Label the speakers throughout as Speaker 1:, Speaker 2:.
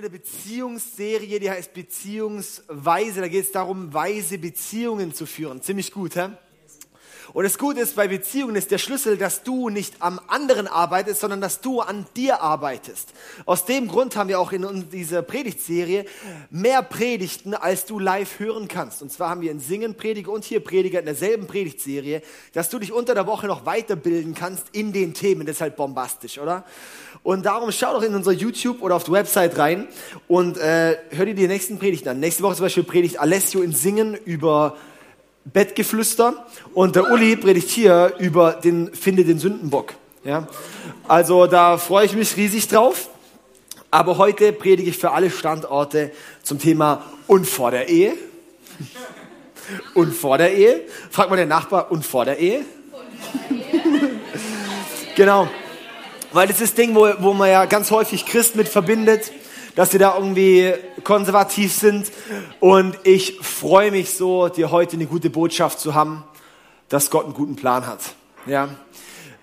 Speaker 1: In der Beziehungsserie, die heißt Beziehungsweise. Da geht es darum, weise Beziehungen zu führen. Ziemlich gut, hä? Und das Gute ist, bei Beziehungen ist der Schlüssel, dass du nicht am anderen arbeitest, sondern dass du an dir arbeitest. Aus dem Grund haben wir auch in dieser Predigtserie mehr Predigten, als du live hören kannst. Und zwar haben wir in Singen Prediger und hier Prediger in derselben Predigtserie, dass du dich unter der Woche noch weiterbilden kannst in den Themen. Das ist halt bombastisch, oder? Und darum schau doch in unser YouTube oder auf die Website rein und äh, hör dir die nächsten Predigten an. Nächste Woche zum Beispiel predigt Alessio in Singen über Bettgeflüster und der Uli predigt hier über den Finde den Sündenbock. Ja? Also da freue ich mich riesig drauf. Aber heute predige ich für alle Standorte zum Thema und vor der Ehe. Und vor der Ehe. Fragt mal den Nachbar, und vor der Ehe? genau. Weil das ist das Ding, wo, wo man ja ganz häufig Christ mit verbindet dass sie da irgendwie konservativ sind. Und ich freue mich so, dir heute eine gute Botschaft zu haben, dass Gott einen guten Plan hat. Ja.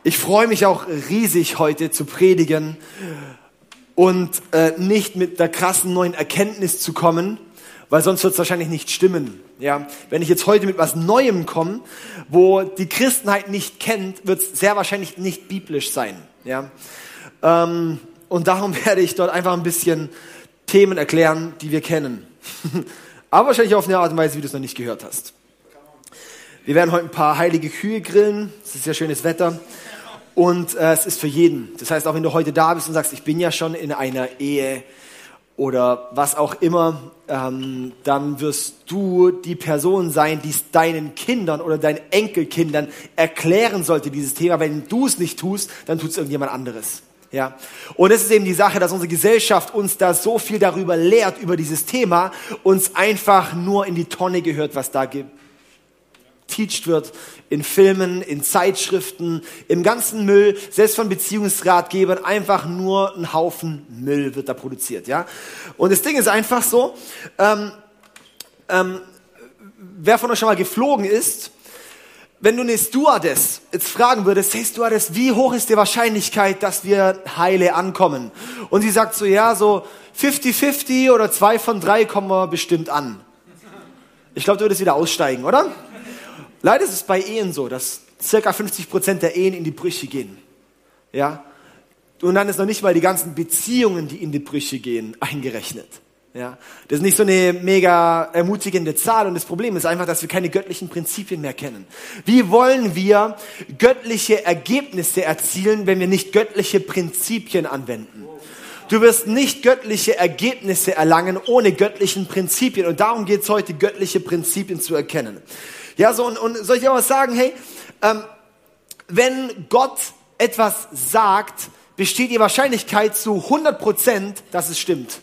Speaker 1: Ich freue mich auch riesig heute zu predigen und äh, nicht mit der krassen neuen Erkenntnis zu kommen, weil sonst wird es wahrscheinlich nicht stimmen. Ja, wenn ich jetzt heute mit was Neuem komme, wo die Christenheit nicht kennt, wird es sehr wahrscheinlich nicht biblisch sein. Ja, ähm, und darum werde ich dort einfach ein bisschen Themen erklären, die wir kennen. Aber wahrscheinlich auf eine Art und Weise, wie du es noch nicht gehört hast. Wir werden heute ein paar heilige Kühe grillen. Es ist ja schönes Wetter. Und äh, es ist für jeden. Das heißt, auch wenn du heute da bist und sagst, ich bin ja schon in einer Ehe oder was auch immer, ähm, dann wirst du die Person sein, die es deinen Kindern oder deinen Enkelkindern erklären sollte, dieses Thema. Wenn du es nicht tust, dann tut es irgendjemand anderes. Ja. Und es ist eben die Sache, dass unsere Gesellschaft uns da so viel darüber lehrt, über dieses Thema, uns einfach nur in die Tonne gehört, was da geteacht wird, in Filmen, in Zeitschriften, im ganzen Müll, selbst von Beziehungsratgebern, einfach nur ein Haufen Müll wird da produziert, ja. Und das Ding ist einfach so, ähm, ähm, wer von euch schon mal geflogen ist, wenn du eine Stewardess jetzt fragen würdest, hey Stewardess, wie hoch ist die Wahrscheinlichkeit, dass wir heile ankommen? Und sie sagt so, ja, so 50-50 oder zwei von drei kommen wir bestimmt an. Ich glaube, du würdest wieder aussteigen, oder? Leider ist es bei Ehen so, dass circa 50 Prozent der Ehen in die Brüche gehen. Ja? Und dann ist noch nicht mal die ganzen Beziehungen, die in die Brüche gehen, eingerechnet. Ja, das ist nicht so eine mega ermutigende Zahl und das Problem ist einfach, dass wir keine göttlichen Prinzipien mehr kennen. Wie wollen wir göttliche Ergebnisse erzielen, wenn wir nicht göttliche Prinzipien anwenden? Du wirst nicht göttliche Ergebnisse erlangen ohne göttlichen Prinzipien und darum geht es heute, göttliche Prinzipien zu erkennen. Ja, so und, und soll ich auch was sagen? Hey, ähm, wenn Gott etwas sagt, besteht die Wahrscheinlichkeit zu 100 Prozent, dass es stimmt.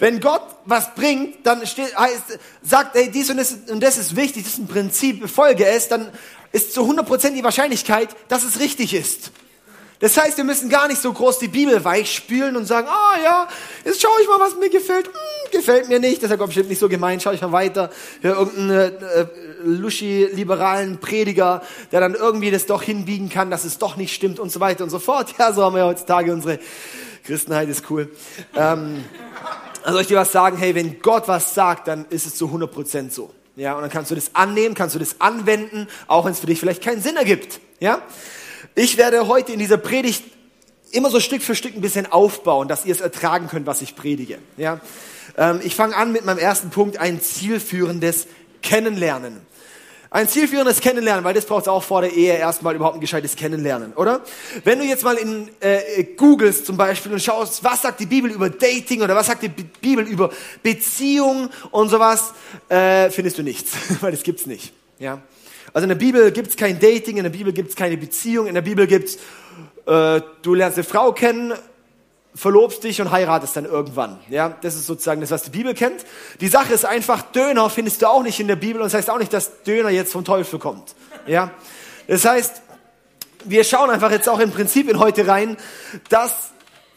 Speaker 1: Wenn Gott was bringt, dann steht, heißt, sagt, hey, dies und das, und das ist wichtig, das ist ein Prinzip, befolge es, dann ist zu 100% die Wahrscheinlichkeit, dass es richtig ist. Das heißt, wir müssen gar nicht so groß die Bibel weichspülen und sagen, ah ja, jetzt schaue ich mal, was mir gefällt. Hm, gefällt mir nicht. Das ist ja bestimmt nicht so gemeint. Schau ich mal weiter. Hör irgendeinen äh, äh, luschi-liberalen Prediger, der dann irgendwie das doch hinbiegen kann, dass es doch nicht stimmt und so weiter und so fort. Ja, so haben wir heutzutage unsere Christenheit ist cool. Ähm, also ich dir was sagen, hey, wenn Gott was sagt, dann ist es zu 100% so. Ja, und dann kannst du das annehmen, kannst du das anwenden, auch wenn es für dich vielleicht keinen Sinn ergibt. Ja? Ich werde heute in dieser Predigt immer so Stück für Stück ein bisschen aufbauen, dass ihr es ertragen könnt, was ich predige. Ja? Ähm, ich fange an mit meinem ersten Punkt, ein zielführendes Kennenlernen. Ein zielführendes Kennenlernen, weil das braucht es auch vor der Ehe erstmal überhaupt ein gescheites Kennenlernen, oder? Wenn du jetzt mal in äh, googelst zum Beispiel und schaust, was sagt die Bibel über Dating oder was sagt die Bibel über Beziehung und sowas, äh, findest du nichts, weil das gibt's nicht. Ja? Also in der Bibel gibt's kein Dating, in der Bibel gibt's keine Beziehung, in der Bibel gibt's, äh, du lernst eine Frau kennen, verlobst dich und heiratest dann irgendwann. Ja, das ist sozusagen das, was die Bibel kennt. Die Sache ist einfach, Döner findest du auch nicht in der Bibel und das heißt auch nicht, dass Döner jetzt vom Teufel kommt. Ja, das heißt, wir schauen einfach jetzt auch in Prinzipien heute rein, dass,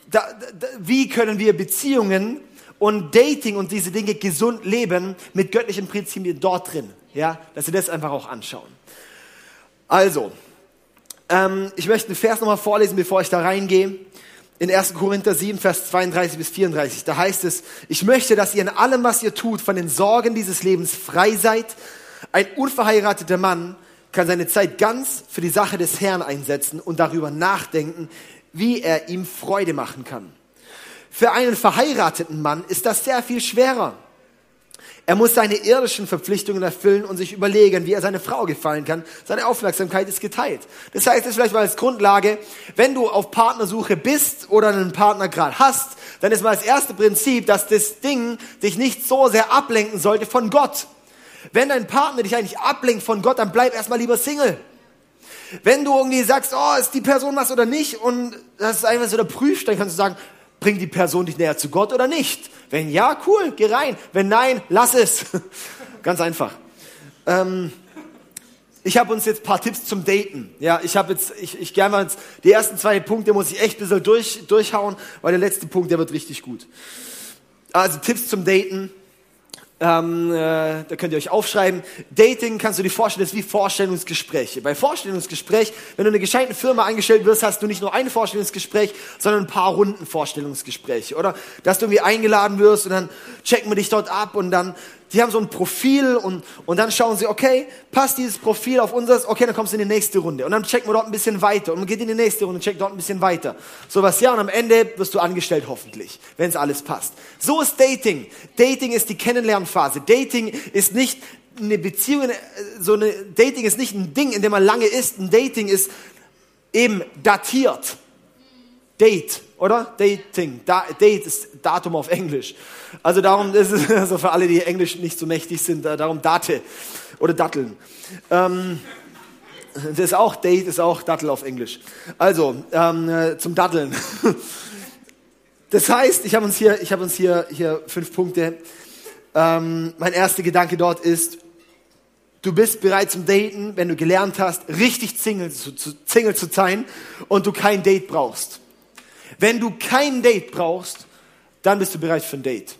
Speaker 1: da, da, wie können wir Beziehungen und Dating und diese Dinge gesund leben mit göttlichen Prinzipien dort drin. Ja, dass wir das einfach auch anschauen. Also, ähm, ich möchte einen Vers nochmal vorlesen, bevor ich da reingehe. In 1. Korinther 7, Vers 32 bis 34. Da heißt es, ich möchte, dass ihr in allem, was ihr tut, von den Sorgen dieses Lebens frei seid. Ein unverheirateter Mann kann seine Zeit ganz für die Sache des Herrn einsetzen und darüber nachdenken, wie er ihm Freude machen kann. Für einen verheirateten Mann ist das sehr viel schwerer. Er muss seine irdischen Verpflichtungen erfüllen und sich überlegen, wie er seine Frau gefallen kann. Seine Aufmerksamkeit ist geteilt. Das heißt, das ist vielleicht mal als Grundlage, wenn du auf Partnersuche bist oder einen Partner gerade hast, dann ist mal das erste Prinzip, dass das Ding dich nicht so sehr ablenken sollte von Gott. Wenn dein Partner dich eigentlich ablenkt von Gott, dann bleib erstmal lieber Single. Wenn du irgendwie sagst, oh, ist die Person was oder nicht und das ist einfach so der Prüfstein, kannst du sagen, bringt die Person dich näher zu Gott oder nicht? Wenn ja, cool, geh rein. Wenn nein, lass es. Ganz einfach. Ähm, ich habe uns jetzt paar Tipps zum Daten. Ja, ich habe jetzt, ich, ich gerne mal jetzt, die ersten zwei Punkte muss ich echt ein bisschen durch, durchhauen, weil der letzte Punkt, der wird richtig gut. Also Tipps zum Daten. Ähm, äh, da könnt ihr euch aufschreiben. Dating kannst du dir vorstellen, ist wie Vorstellungsgespräche. Bei Vorstellungsgespräch, wenn du in einer gescheiten Firma angestellt wirst, hast du nicht nur ein Vorstellungsgespräch, sondern ein paar Runden Vorstellungsgespräche. Oder dass du irgendwie eingeladen wirst und dann checken wir dich dort ab und dann die haben so ein Profil und, und dann schauen sie, okay, passt dieses Profil auf unseres, okay, dann kommst du in die nächste Runde. Und dann checken wir dort ein bisschen weiter und man geht in die nächste Runde und checkt dort ein bisschen weiter. So was, ja, und am Ende wirst du angestellt hoffentlich, wenn es alles passt. So ist Dating. Dating ist die Kennenlernphase. Dating ist nicht eine Beziehung, so eine, Dating ist nicht ein Ding, in dem man lange ist. Ein Dating ist eben datiert. Date, oder? Dating. Da, Date ist Datum auf Englisch. Also darum ist es also für alle, die Englisch nicht so mächtig sind, äh, darum Date oder Datteln. Ähm, das ist auch Date, ist auch Dattel auf Englisch. Also ähm, äh, zum Datteln. Das heißt, ich habe uns hier, ich habe uns hier hier fünf Punkte. Ähm, mein erster Gedanke dort ist, du bist bereit zum Daten, wenn du gelernt hast, richtig Single zu, zu, Single zu sein und du kein Date brauchst. Wenn du kein Date brauchst, dann bist du bereit für ein Date.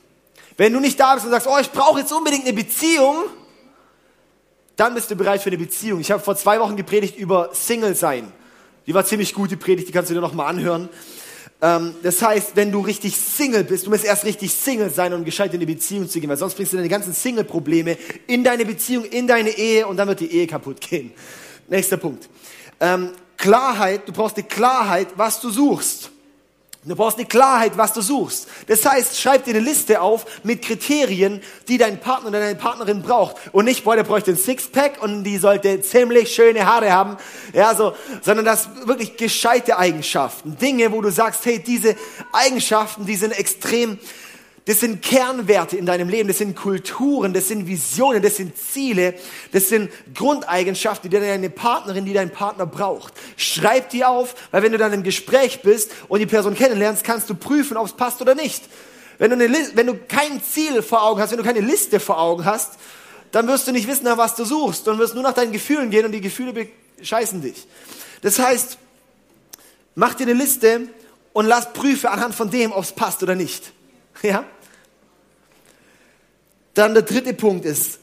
Speaker 1: Wenn du nicht da bist und sagst, oh, ich brauche jetzt unbedingt eine Beziehung, dann bist du bereit für eine Beziehung. Ich habe vor zwei Wochen gepredigt über Single sein. Die war ziemlich gut, die Predigt, die kannst du dir noch mal anhören. Ähm, das heißt, wenn du richtig Single bist, du musst erst richtig Single sein, um gescheit in eine Beziehung zu gehen, weil sonst bringst du deine ganzen Single-Probleme in deine Beziehung, in deine Ehe und dann wird die Ehe kaputt gehen. Nächster Punkt. Ähm, Klarheit, du brauchst die Klarheit, was du suchst. Du brauchst eine Klarheit, was du suchst. Das heißt, schreib dir eine Liste auf mit Kriterien, die dein Partner oder deine Partnerin braucht. Und nicht, boah, der bräuchte ein Sixpack und die sollte ziemlich schöne Haare haben. Ja, so, sondern das wirklich gescheite Eigenschaften. Dinge, wo du sagst, hey, diese Eigenschaften, die sind extrem das sind Kernwerte in deinem Leben, das sind Kulturen, das sind Visionen, das sind Ziele, das sind Grundeigenschaften, die deine Partnerin, die dein Partner braucht. Schreib die auf, weil wenn du dann im Gespräch bist und die Person kennenlernst, kannst du prüfen, ob es passt oder nicht. Wenn du, eine, wenn du kein Ziel vor Augen hast, wenn du keine Liste vor Augen hast, dann wirst du nicht wissen, nach was du suchst und wirst nur nach deinen Gefühlen gehen und die Gefühle bescheißen dich. Das heißt, mach dir eine Liste und lass prüfe anhand von dem, ob es passt oder nicht. Ja? Dann der dritte Punkt ist,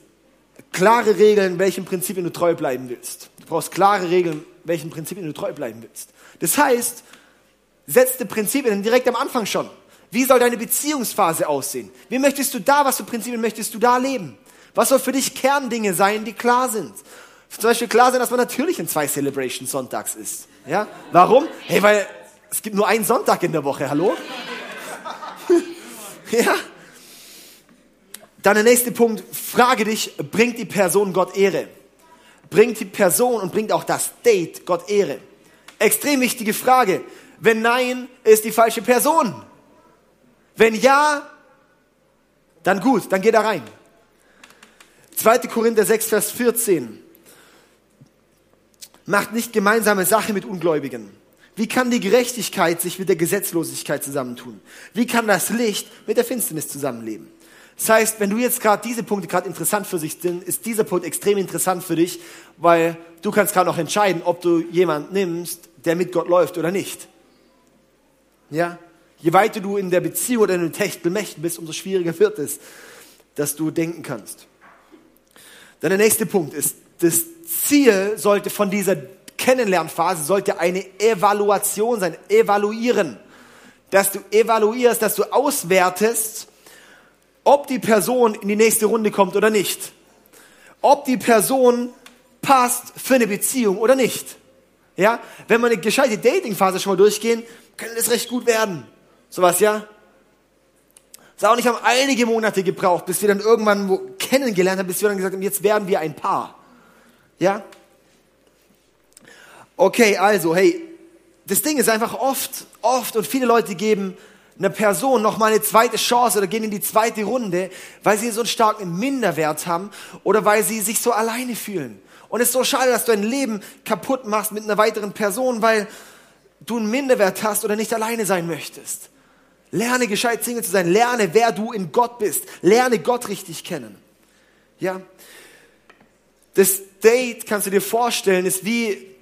Speaker 1: klare Regeln, welchen Prinzipien du treu bleiben willst. Du brauchst klare Regeln, welchen Prinzipien du treu bleiben willst. Das heißt, setze Prinzipien direkt am Anfang schon. Wie soll deine Beziehungsphase aussehen? Wie möchtest du da, was für Prinzipien möchtest du da leben? Was soll für dich Kerndinge sein, die klar sind? Zum Beispiel klar sein, dass man natürlich in zwei Celebration Sonntags ist. Ja? Warum? Hey, weil es gibt nur einen Sonntag in der Woche, hallo? ja? Dann der nächste Punkt, frage dich, bringt die Person Gott Ehre? Bringt die Person und bringt auch das Date Gott Ehre? Extrem wichtige Frage. Wenn nein, ist die falsche Person. Wenn ja, dann gut, dann geh da rein. 2. Korinther 6, Vers 14. Macht nicht gemeinsame Sache mit Ungläubigen. Wie kann die Gerechtigkeit sich mit der Gesetzlosigkeit zusammentun? Wie kann das Licht mit der Finsternis zusammenleben? Das heißt, wenn du jetzt gerade diese Punkte gerade interessant für sich sind, ist dieser Punkt extrem interessant für dich, weil du kannst gerade noch entscheiden, ob du jemand nimmst, der mit Gott läuft oder nicht. Ja? Je weiter du in der Beziehung oder in dem Techtelmächten bist, umso schwieriger wird es, dass du denken kannst. Dann der nächste Punkt ist, das Ziel sollte von dieser Kennenlernphase sollte eine Evaluation sein, evaluieren. dass du evaluierst, dass du auswertest, ob die Person in die nächste Runde kommt oder nicht. Ob die Person passt für eine Beziehung oder nicht. Ja, wenn wir eine gescheite Datingphase schon mal durchgehen, kann das recht gut werden. Sowas, ja? Sau nicht haben einige Monate gebraucht, bis wir dann irgendwann wo kennengelernt haben, bis wir dann gesagt haben, jetzt werden wir ein Paar. Ja? Okay, also, hey, das Ding ist einfach oft, oft und viele Leute geben einer Person noch mal eine zweite Chance oder gehen in die zweite Runde, weil sie so einen starken Minderwert haben oder weil sie sich so alleine fühlen. Und es ist so schade, dass du dein Leben kaputt machst mit einer weiteren Person, weil du einen Minderwert hast oder nicht alleine sein möchtest. Lerne gescheit Single zu sein. Lerne, wer du in Gott bist. Lerne Gott richtig kennen. Ja. Das Date, kannst du dir vorstellen, ist wie,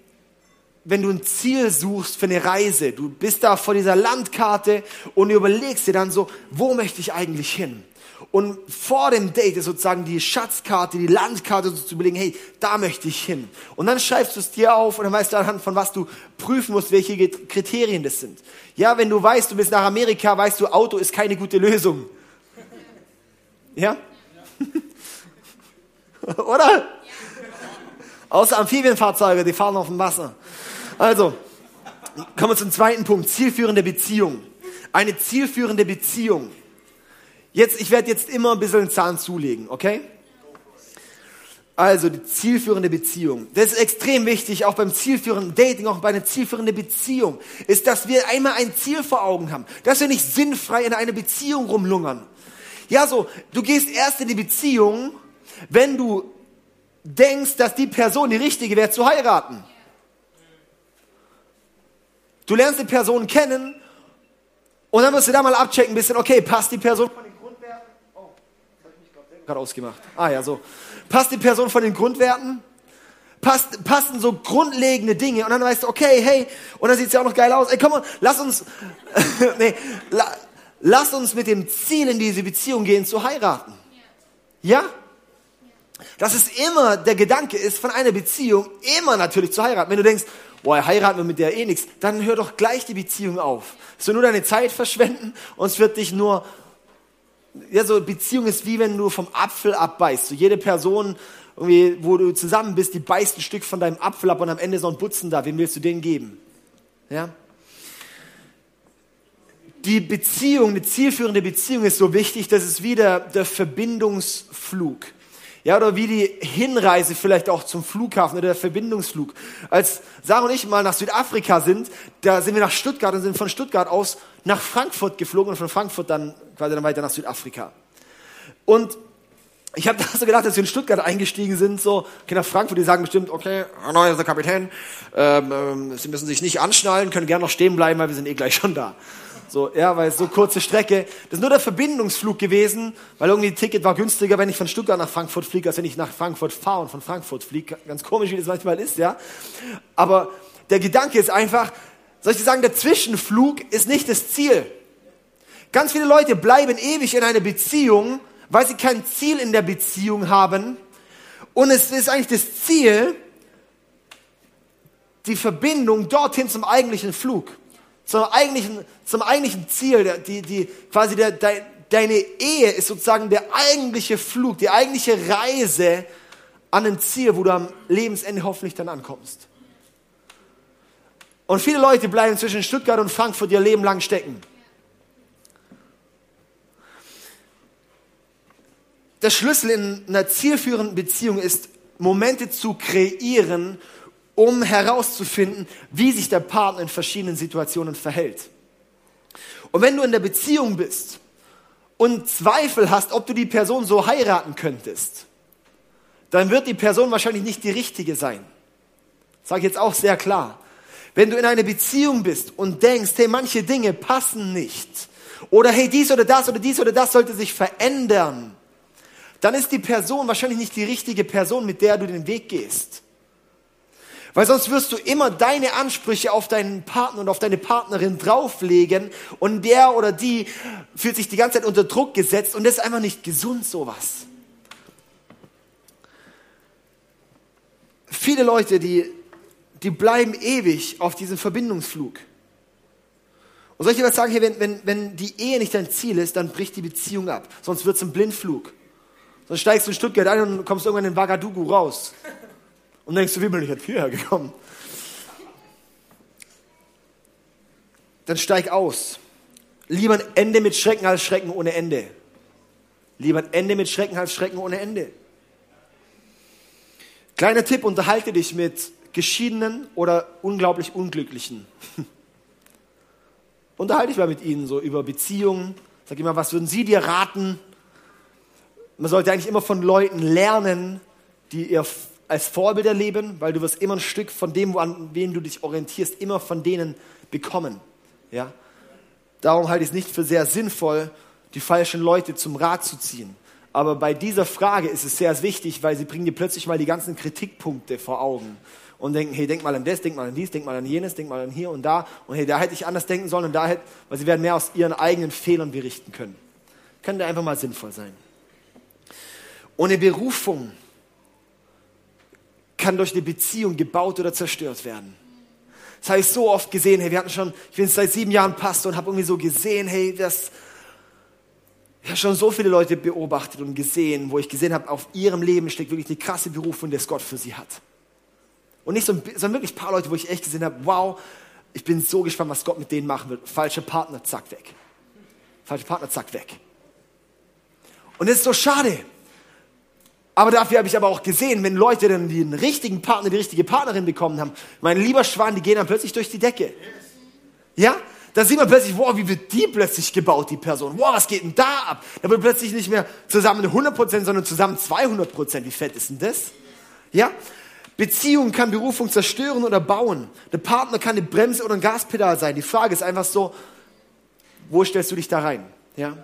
Speaker 1: wenn du ein Ziel suchst für eine Reise. Du bist da vor dieser Landkarte und überlegst dir dann so, wo möchte ich eigentlich hin? Und vor dem Date ist sozusagen die Schatzkarte, die Landkarte so zu überlegen, hey, da möchte ich hin. Und dann schreibst du es dir auf und dann weißt du anhand von was du prüfen musst, welche Kriterien das sind. Ja, wenn du weißt, du bist nach Amerika, weißt du, Auto ist keine gute Lösung. Ja? Oder? Außer Amphibienfahrzeuge, die fahren auf dem Wasser. Also, kommen wir zum zweiten Punkt, zielführende Beziehung. Eine zielführende Beziehung Jetzt, ich werde jetzt immer ein bisschen den Zahn zulegen, okay? Also die zielführende Beziehung. Das ist extrem wichtig, auch beim zielführenden Dating, auch bei einer zielführenden Beziehung, ist, dass wir einmal ein Ziel vor Augen haben, dass wir nicht sinnfrei in einer Beziehung rumlungern. Ja, so, du gehst erst in die Beziehung, wenn du denkst, dass die Person die richtige wäre zu heiraten. Du lernst die Person kennen und dann wirst du da mal abchecken, ein bisschen, okay, passt die Person von den gerade ausgemacht. Ah ja, so. Passt die Person von den Grundwerten? Passt, passen so grundlegende Dinge und dann weißt du, okay, hey, und dann sieht es ja auch noch geil aus. Ey, komm mal, lass uns, nee, la, lass uns mit dem Ziel in diese Beziehung gehen, zu heiraten. Ja? Dass es immer der Gedanke ist von einer Beziehung, immer natürlich zu heiraten. Wenn du denkst, boah, heiraten wir mit der eh nichts, dann hör doch gleich die Beziehung auf. Wird nur deine Zeit verschwenden und es wird dich nur ja, so Beziehung ist wie wenn du vom Apfel abbeißt. So jede Person, irgendwie, wo du zusammen bist, die beißt ein Stück von deinem Apfel ab und am Ende ist noch ein Butzen da. Wem willst du den geben? Ja? Die Beziehung, eine zielführende Beziehung ist so wichtig, dass es wieder der Verbindungsflug. Ja, oder wie die Hinreise vielleicht auch zum Flughafen oder der Verbindungsflug. Als Sarah und ich mal nach Südafrika sind, da sind wir nach Stuttgart und sind von Stuttgart aus nach Frankfurt geflogen und von Frankfurt dann quasi dann weiter nach Südafrika. Und ich habe da so gedacht, dass wir in Stuttgart eingestiegen sind, so, okay, nach Frankfurt, die sagen bestimmt, okay, neuer ist der Kapitän, ähm, ähm, Sie müssen sich nicht anschnallen, können gerne noch stehen bleiben, weil wir sind eh gleich schon da. So, ja, weil es so kurze Strecke. Das ist nur der Verbindungsflug gewesen, weil irgendwie ein Ticket war günstiger, wenn ich von Stuttgart nach Frankfurt fliege, als wenn ich nach Frankfurt fahre und von Frankfurt fliege. Ganz komisch, wie das manchmal ist, ja. Aber der Gedanke ist einfach, soll ich dir sagen, der Zwischenflug ist nicht das Ziel. Ganz viele Leute bleiben ewig in einer Beziehung, weil sie kein Ziel in der Beziehung haben. Und es ist eigentlich das Ziel, die Verbindung dorthin zum eigentlichen Flug zum eigentlichen, zum eigentlichen Ziel, die, die, quasi der, de, deine Ehe ist sozusagen der eigentliche Flug, die eigentliche Reise an ein Ziel, wo du am Lebensende hoffentlich dann ankommst. Und viele Leute bleiben zwischen Stuttgart und Frankfurt ihr Leben lang stecken. Der Schlüssel in einer zielführenden Beziehung ist, Momente zu kreieren, um herauszufinden, wie sich der Partner in verschiedenen Situationen verhält. Und wenn du in der Beziehung bist und Zweifel hast, ob du die Person so heiraten könntest, dann wird die Person wahrscheinlich nicht die richtige sein. Sage ich jetzt auch sehr klar. Wenn du in einer Beziehung bist und denkst, hey, manche Dinge passen nicht, oder hey, dies oder das oder dies oder das sollte sich verändern, dann ist die Person wahrscheinlich nicht die richtige Person, mit der du den Weg gehst. Weil sonst wirst du immer deine Ansprüche auf deinen Partner und auf deine Partnerin drauflegen und der oder die fühlt sich die ganze Zeit unter Druck gesetzt und das ist einfach nicht gesund sowas. Viele Leute, die, die bleiben ewig auf diesem Verbindungsflug. Und dir was sagen, hier, wenn, wenn, wenn die Ehe nicht dein Ziel ist, dann bricht die Beziehung ab. Sonst wird es ein Blindflug. Sonst steigst du in Stuttgart ein und kommst irgendwann in Wagadugu raus. Und denkst du, wie bin ich jetzt hierher gekommen? Dann steig aus. Lieber ein Ende mit Schrecken als Schrecken ohne Ende. Lieber ein Ende mit Schrecken als Schrecken ohne Ende. Kleiner Tipp, unterhalte dich mit Geschiedenen oder unglaublich Unglücklichen. unterhalte dich mal mit ihnen so über Beziehungen. Sag immer, was würden sie dir raten? Man sollte eigentlich immer von Leuten lernen, die ihr als Vorbilder leben, weil du wirst immer ein Stück von dem, an wen du dich orientierst, immer von denen bekommen. Ja? Darum halte ich es nicht für sehr sinnvoll, die falschen Leute zum Rat zu ziehen. Aber bei dieser Frage ist es sehr wichtig, weil sie bringen dir plötzlich mal die ganzen Kritikpunkte vor Augen und denken, hey, denk mal an das, denk mal an dies, denk mal an jenes, denk mal an hier und da und hey, da hätte ich anders denken sollen und da hätte, weil sie werden mehr aus ihren eigenen Fehlern berichten können. Könnte einfach mal sinnvoll sein. Ohne Berufung kann durch eine Beziehung gebaut oder zerstört werden. Das habe ich so oft gesehen. Hey, wir hatten schon, ich bin seit sieben Jahren Pastor und habe irgendwie so gesehen, hey, das, ich habe schon so viele Leute beobachtet und gesehen, wo ich gesehen habe, auf ihrem Leben steckt wirklich die krasse Berufung, die Gott für sie hat. Und nicht so, sondern wirklich ein paar Leute, wo ich echt gesehen habe, wow, ich bin so gespannt, was Gott mit denen machen wird. Falscher Partner, zack, weg. Falscher Partner, zack, weg. Und es ist so schade. Aber dafür habe ich aber auch gesehen, wenn Leute dann den richtigen Partner, die richtige Partnerin bekommen haben, mein lieber Schwan, die gehen dann plötzlich durch die Decke. Ja? Da sieht man plötzlich, wow, wie wird die plötzlich gebaut, die Person? Wow, was geht denn da ab? Da wird plötzlich nicht mehr zusammen 100%, sondern zusammen 200%. Wie fett ist denn das? Ja? Beziehung kann Berufung zerstören oder bauen. Der Partner kann eine Bremse oder ein Gaspedal sein. Die Frage ist einfach so, wo stellst du dich da rein? Ja?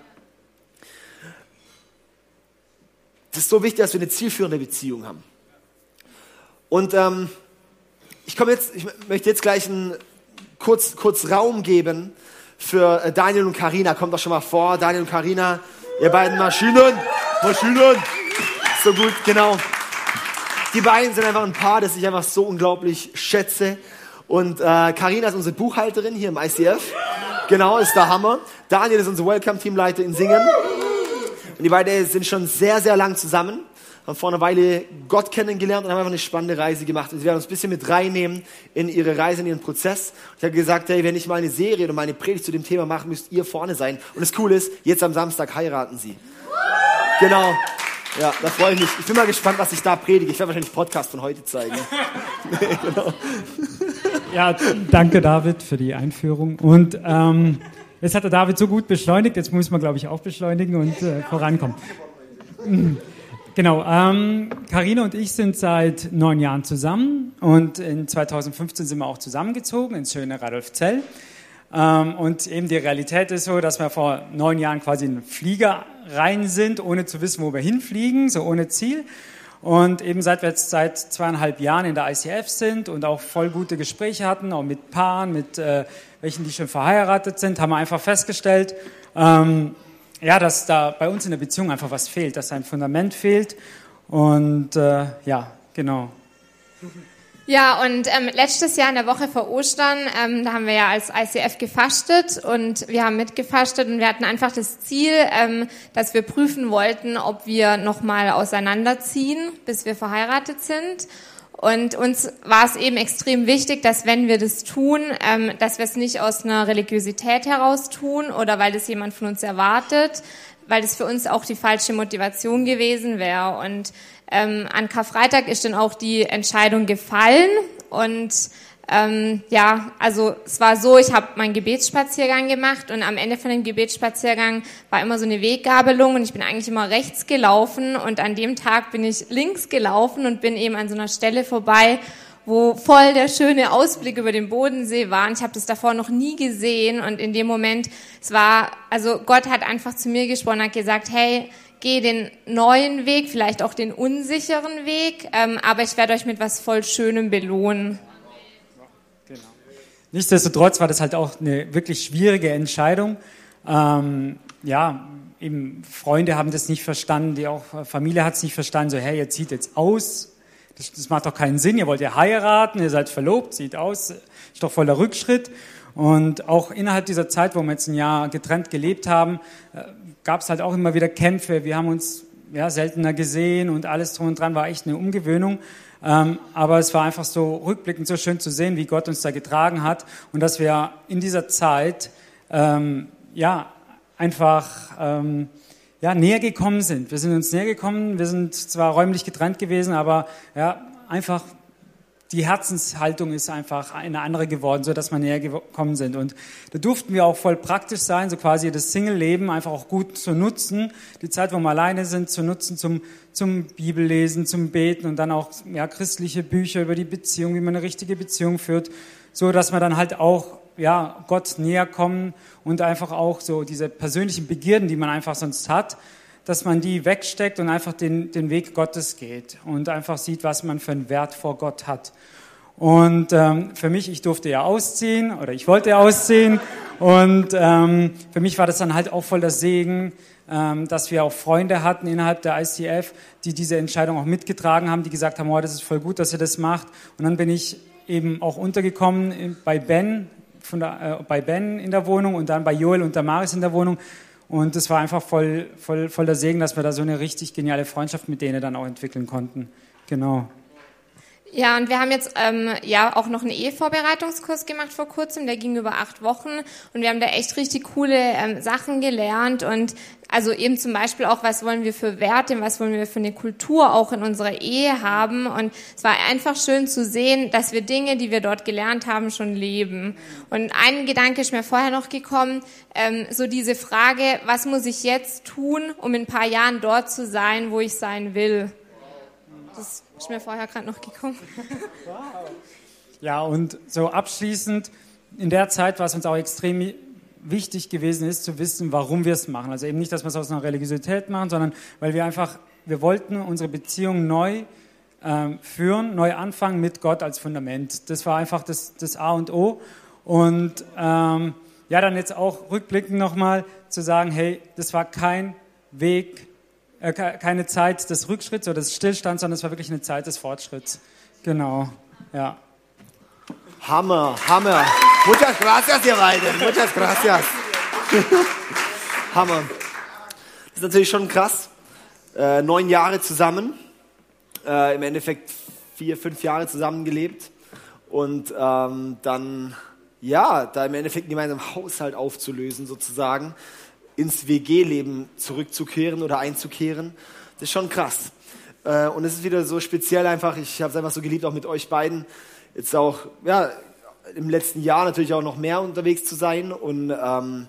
Speaker 1: Es ist so wichtig, dass wir eine zielführende Beziehung haben. Und ähm, ich jetzt, ich möchte jetzt gleich einen kurz, kurz Raum geben für äh, Daniel und Karina. Kommt doch schon mal vor, Daniel und Karina, ihr beiden Maschinen, Maschinen. So gut, genau. Die beiden sind einfach ein Paar, das ich einfach so unglaublich schätze. Und äh, Karina ist unsere Buchhalterin hier im ICF. Genau, ist der Hammer. Daniel ist unser Welcome-Teamleiter in Singen. Und die beiden sind schon sehr, sehr lang zusammen, haben vor einer Weile Gott kennengelernt und haben einfach eine spannende Reise gemacht. Und sie werden uns ein bisschen mit reinnehmen in ihre Reise, in ihren Prozess. ich habe gesagt, hey, wenn ich mal eine Serie oder mal eine Predigt zu dem Thema mache, müsst ihr vorne sein. Und das Coole ist, jetzt am Samstag heiraten sie. Genau. Ja, da freue ich mich. Ich bin mal gespannt, was ich da predige. Ich werde wahrscheinlich Podcast von heute zeigen.
Speaker 2: genau. Ja, danke David für die Einführung. Und ähm, Jetzt hat der David so gut beschleunigt, jetzt muss man, glaube ich, auch beschleunigen und äh, vorankommen. Genau, ähm, Carina und ich sind seit neun Jahren zusammen und in 2015 sind wir auch zusammengezogen ins schöne Radolfzell. Ähm, und eben die Realität ist so, dass wir vor neun Jahren quasi in den Flieger rein sind, ohne zu wissen, wo wir hinfliegen, so ohne Ziel. Und eben seit wir jetzt seit zweieinhalb Jahren in der ICF sind und auch voll gute Gespräche hatten, auch mit Paaren, mit äh, welchen, die schon verheiratet sind, haben wir einfach festgestellt, ähm, ja, dass da bei uns in der Beziehung einfach was fehlt, dass ein Fundament fehlt. Und äh, ja, genau.
Speaker 3: Ja, und ähm, letztes Jahr in der Woche vor Ostern, ähm, da haben wir ja als ICF gefastet und wir haben mitgefastet und wir hatten einfach das Ziel, ähm, dass wir prüfen wollten, ob wir nochmal auseinanderziehen, bis wir verheiratet sind. Und uns war es eben extrem wichtig, dass wenn wir das tun, ähm, dass wir es nicht aus einer Religiosität heraus tun oder weil das jemand von uns erwartet, weil das für uns auch die falsche Motivation gewesen wäre. Und ähm, an Karfreitag ist dann auch die Entscheidung gefallen und ähm, ja, also es war so, ich habe meinen Gebetsspaziergang gemacht und am Ende von dem Gebetsspaziergang war immer so eine Weggabelung und ich bin eigentlich immer rechts gelaufen und an dem Tag bin ich links gelaufen und bin eben an so einer Stelle vorbei, wo voll der schöne Ausblick über den Bodensee war. Und ich habe das davor noch nie gesehen und in dem Moment, es war, also Gott hat einfach zu mir gesprochen, hat gesagt, hey, geh den neuen Weg, vielleicht auch den unsicheren Weg, ähm, aber ich werde euch mit was voll Schönem belohnen.
Speaker 2: Genau. Nichtsdestotrotz war das halt auch eine wirklich schwierige Entscheidung. Ähm, ja, eben Freunde haben das nicht verstanden, die auch Familie hat es nicht verstanden. So, hey, ihr zieht jetzt aus, das, das macht doch keinen Sinn. Ihr wollt ja heiraten, ihr seid verlobt, sieht aus, ist doch voller Rückschritt. Und auch innerhalb dieser Zeit, wo wir jetzt ein Jahr getrennt gelebt haben, äh, gab es halt auch immer wieder Kämpfe. Wir haben uns ja, seltener gesehen und alles drum und dran war echt eine Umgewöhnung. Ähm, aber es war einfach so rückblickend so schön zu sehen, wie Gott uns da getragen hat und dass wir in dieser Zeit ähm, ja einfach ähm, ja, näher gekommen sind. Wir sind uns näher gekommen, wir sind zwar räumlich getrennt gewesen, aber ja, einfach die Herzenshaltung ist einfach eine andere geworden, so dass wir näher gekommen sind. Und da durften wir auch voll praktisch sein, so quasi das Single-Leben einfach auch gut zu nutzen, die Zeit, wo wir alleine sind, zu nutzen zum, zum Bibellesen, zum Beten und dann auch ja, christliche Bücher über die Beziehung, wie man eine richtige Beziehung führt, so dass wir dann halt auch ja, Gott näher kommen und einfach auch so diese persönlichen Begierden, die man einfach sonst hat, dass man die wegsteckt und einfach den, den Weg Gottes geht und einfach sieht, was man für einen Wert vor Gott hat. Und ähm, für mich, ich durfte ja ausziehen oder ich wollte ja ausziehen. Und ähm, für mich war das dann halt auch voll der Segen, ähm, dass wir auch Freunde hatten innerhalb der ICF, die diese Entscheidung auch mitgetragen haben, die gesagt haben, oh, das ist voll gut, dass ihr das macht. Und dann bin ich eben auch untergekommen bei Ben, von der, äh, bei Ben in der Wohnung und dann bei Joel und Damaris in der Wohnung. Und es war einfach voll, voll, voll der Segen, dass wir da so eine richtig geniale Freundschaft mit denen dann auch entwickeln konnten. Genau.
Speaker 3: Ja, und wir haben jetzt ähm, ja auch noch einen Ehevorbereitungskurs gemacht vor kurzem, der ging über acht Wochen und wir haben da echt richtig coole ähm, Sachen gelernt und also eben zum Beispiel auch, was wollen wir für Werte, was wollen wir für eine Kultur auch in unserer Ehe haben und es war einfach schön zu sehen, dass wir Dinge, die wir dort gelernt haben, schon leben. Und ein Gedanke ist mir vorher noch gekommen, ähm, so diese Frage, was muss ich jetzt tun, um in ein paar Jahren dort zu sein, wo ich sein will? Das ist mir vorher gerade noch gekommen.
Speaker 2: Ja, und so abschließend, in der Zeit war es uns auch extrem wichtig gewesen ist, zu wissen, warum wir es machen. Also eben nicht, dass wir es aus einer Religiosität machen, sondern weil wir einfach, wir wollten unsere Beziehung neu ähm, führen, neu anfangen mit Gott als Fundament. Das war einfach das, das A und O. Und ähm, ja, dann jetzt auch rückblickend nochmal zu sagen, hey, das war kein Weg äh, keine Zeit des Rückschritts oder des Stillstands, sondern es war wirklich eine Zeit des Fortschritts. Genau, ja.
Speaker 1: Hammer, Hammer. Muchas gracias, ihr beiden. Muchas gracias. Hammer. Das ist natürlich schon krass. Äh, neun Jahre zusammen. Äh, Im Endeffekt vier, fünf Jahre zusammengelebt. Und ähm, dann, ja, da im Endeffekt einen gemeinsamen Haushalt aufzulösen, sozusagen ins WG-Leben zurückzukehren oder einzukehren. Das ist schon krass. Äh, und es ist wieder so speziell einfach, ich habe es einfach so geliebt, auch mit euch beiden, jetzt auch, ja, im letzten Jahr natürlich auch noch mehr unterwegs zu sein und ähm,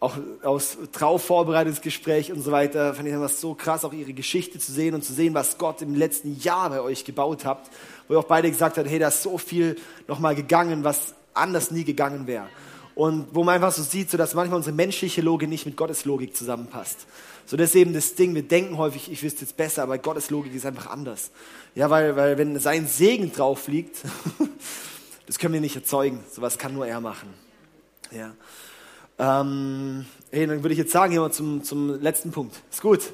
Speaker 1: auch aus Trauvorbereitungsgespräch und so weiter, fand ich das so krass, auch ihre Geschichte zu sehen und zu sehen, was Gott im letzten Jahr bei euch gebaut habt, wo ihr auch beide gesagt habt, hey, da ist so viel nochmal gegangen, was anders nie gegangen wäre. Und wo man einfach so sieht, so dass manchmal unsere menschliche Logik nicht mit Gottes Logik zusammenpasst. So das ist eben das Ding, wir denken häufig, ich wüsste jetzt besser, aber Gottes Logik ist einfach anders. Ja, weil, weil wenn sein Segen drauf liegt, das können wir nicht erzeugen. Sowas kann nur er machen. Ja. Ähm, hey, dann würde ich jetzt sagen, hier mal zum, zum letzten Punkt. Ist gut.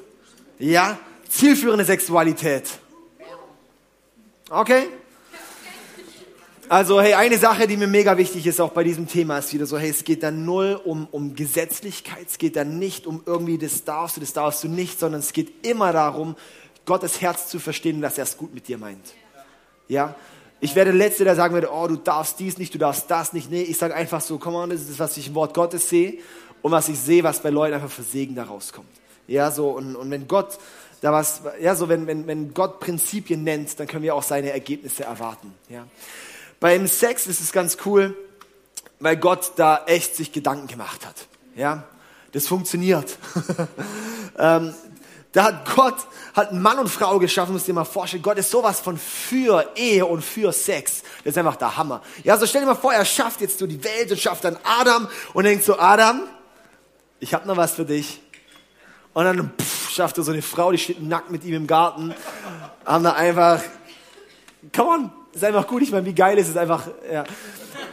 Speaker 1: Ja, zielführende Sexualität. Okay? Also, hey, eine Sache, die mir mega wichtig ist, auch bei diesem Thema, ist wieder so, hey, es geht dann null um, um Gesetzlichkeit, es geht dann nicht um irgendwie, das darfst du, das darfst du nicht, sondern es geht immer darum, Gottes Herz zu verstehen, dass er es gut mit dir meint. Ja? Ich werde der Letzte, der sagen würde, oh, du darfst dies nicht, du darfst das nicht. Nee, ich sage einfach so, komm on, das ist das, was ich im Wort Gottes sehe und was ich sehe, was bei Leuten einfach für Segen daraus kommt. Ja, so, und, und wenn Gott da was, ja, so, wenn, wenn, wenn Gott Prinzipien nennt, dann können wir auch seine Ergebnisse erwarten. Ja. Beim Sex ist es ganz cool, weil Gott da echt sich Gedanken gemacht hat. Ja, das funktioniert. ähm, da hat Gott hat Mann und Frau geschaffen, musst dir mal vorstellen. Gott ist sowas von für Ehe und für Sex. Das ist einfach der Hammer. Ja, so stell dir mal vor, er schafft jetzt so die Welt und schafft dann Adam und denkt so, Adam, ich habe noch was für dich. Und dann pff, schafft er so eine Frau, die steht nackt mit ihm im Garten. Haben da einfach, come on, ist einfach gut. Ich meine, wie geil ist es einfach. Ja.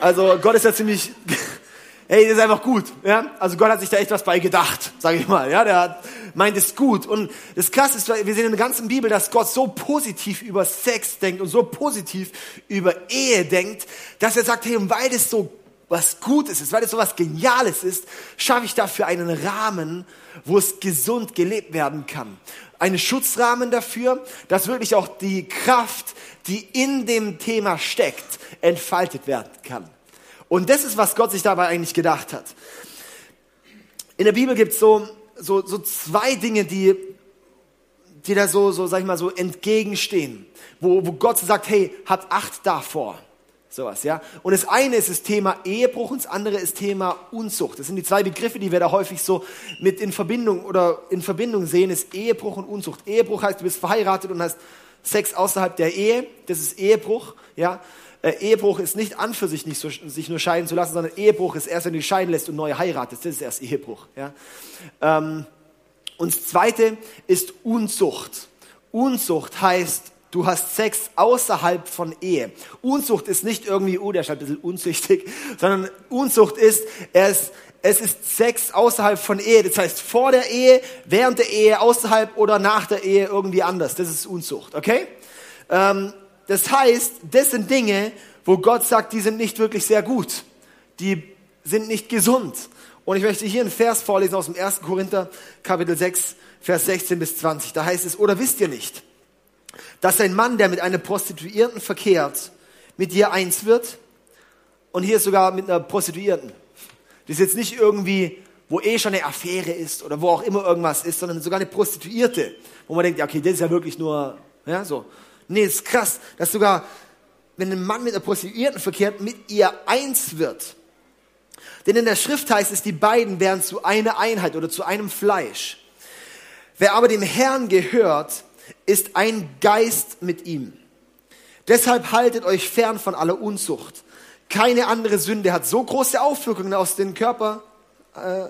Speaker 1: Also Gott ist ja ziemlich, hey, das ist einfach gut. Ja? Also Gott hat sich da echt was bei gedacht, sage ich mal. Ja, der meint es gut. Und das Krasse ist, wir sehen in der ganzen Bibel, dass Gott so positiv über Sex denkt und so positiv über Ehe denkt, dass er sagt, hey, und weil das so was Gutes ist, weil es so was Geniales ist, schaffe ich dafür einen Rahmen, wo es gesund gelebt werden kann. Einen Schutzrahmen dafür, dass wirklich auch die Kraft, die in dem Thema steckt, entfaltet werden kann. Und das ist, was Gott sich dabei eigentlich gedacht hat. In der Bibel gibt es so, so, so zwei Dinge, die, die da so, so, sag ich mal, so entgegenstehen, wo, wo Gott sagt, hey, habt Acht davor. Sowas, ja. Und das eine ist das Thema Ehebruch und das andere ist Thema Unzucht. Das sind die zwei Begriffe, die wir da häufig so mit in Verbindung oder in Verbindung sehen, ist Ehebruch und Unzucht. Ehebruch heißt, du bist verheiratet und hast Sex außerhalb der Ehe. Das ist Ehebruch, ja. Äh, Ehebruch ist nicht an für sich nicht so, sich nur scheiden zu lassen, sondern Ehebruch ist erst, wenn du dich scheiden lässt und neu heiratest. Das ist erst Ehebruch, ja. Ähm, und das zweite ist Unzucht. Unzucht heißt, Du hast Sex außerhalb von Ehe. Unzucht ist nicht irgendwie, oh, der ist ein bisschen unzüchtig, sondern Unzucht ist, es, es ist Sex außerhalb von Ehe. Das heißt, vor der Ehe, während der Ehe, außerhalb oder nach der Ehe irgendwie anders. Das ist Unzucht, okay? Ähm, das heißt, das sind Dinge, wo Gott sagt, die sind nicht wirklich sehr gut. Die sind nicht gesund. Und ich möchte hier einen Vers vorlesen aus dem 1. Korinther, Kapitel 6, Vers 16 bis 20. Da heißt es, oder wisst ihr nicht, dass ein Mann, der mit einer Prostituierten verkehrt, mit ihr eins wird und hier sogar mit einer Prostituierten. Das ist jetzt nicht irgendwie, wo eh schon eine Affäre ist oder wo auch immer irgendwas ist, sondern sogar eine Prostituierte, wo man denkt, ja, okay, das ist ja wirklich nur, ja, so. Nee, ist krass, dass sogar, wenn ein Mann mit einer Prostituierten verkehrt, mit ihr eins wird. Denn in der Schrift heißt es, die beiden werden zu einer Einheit oder zu einem Fleisch. Wer aber dem Herrn gehört, ist ein Geist mit ihm. Deshalb haltet euch fern von aller Unzucht. Keine andere Sünde hat so große Auswirkungen auf den Körper, äh,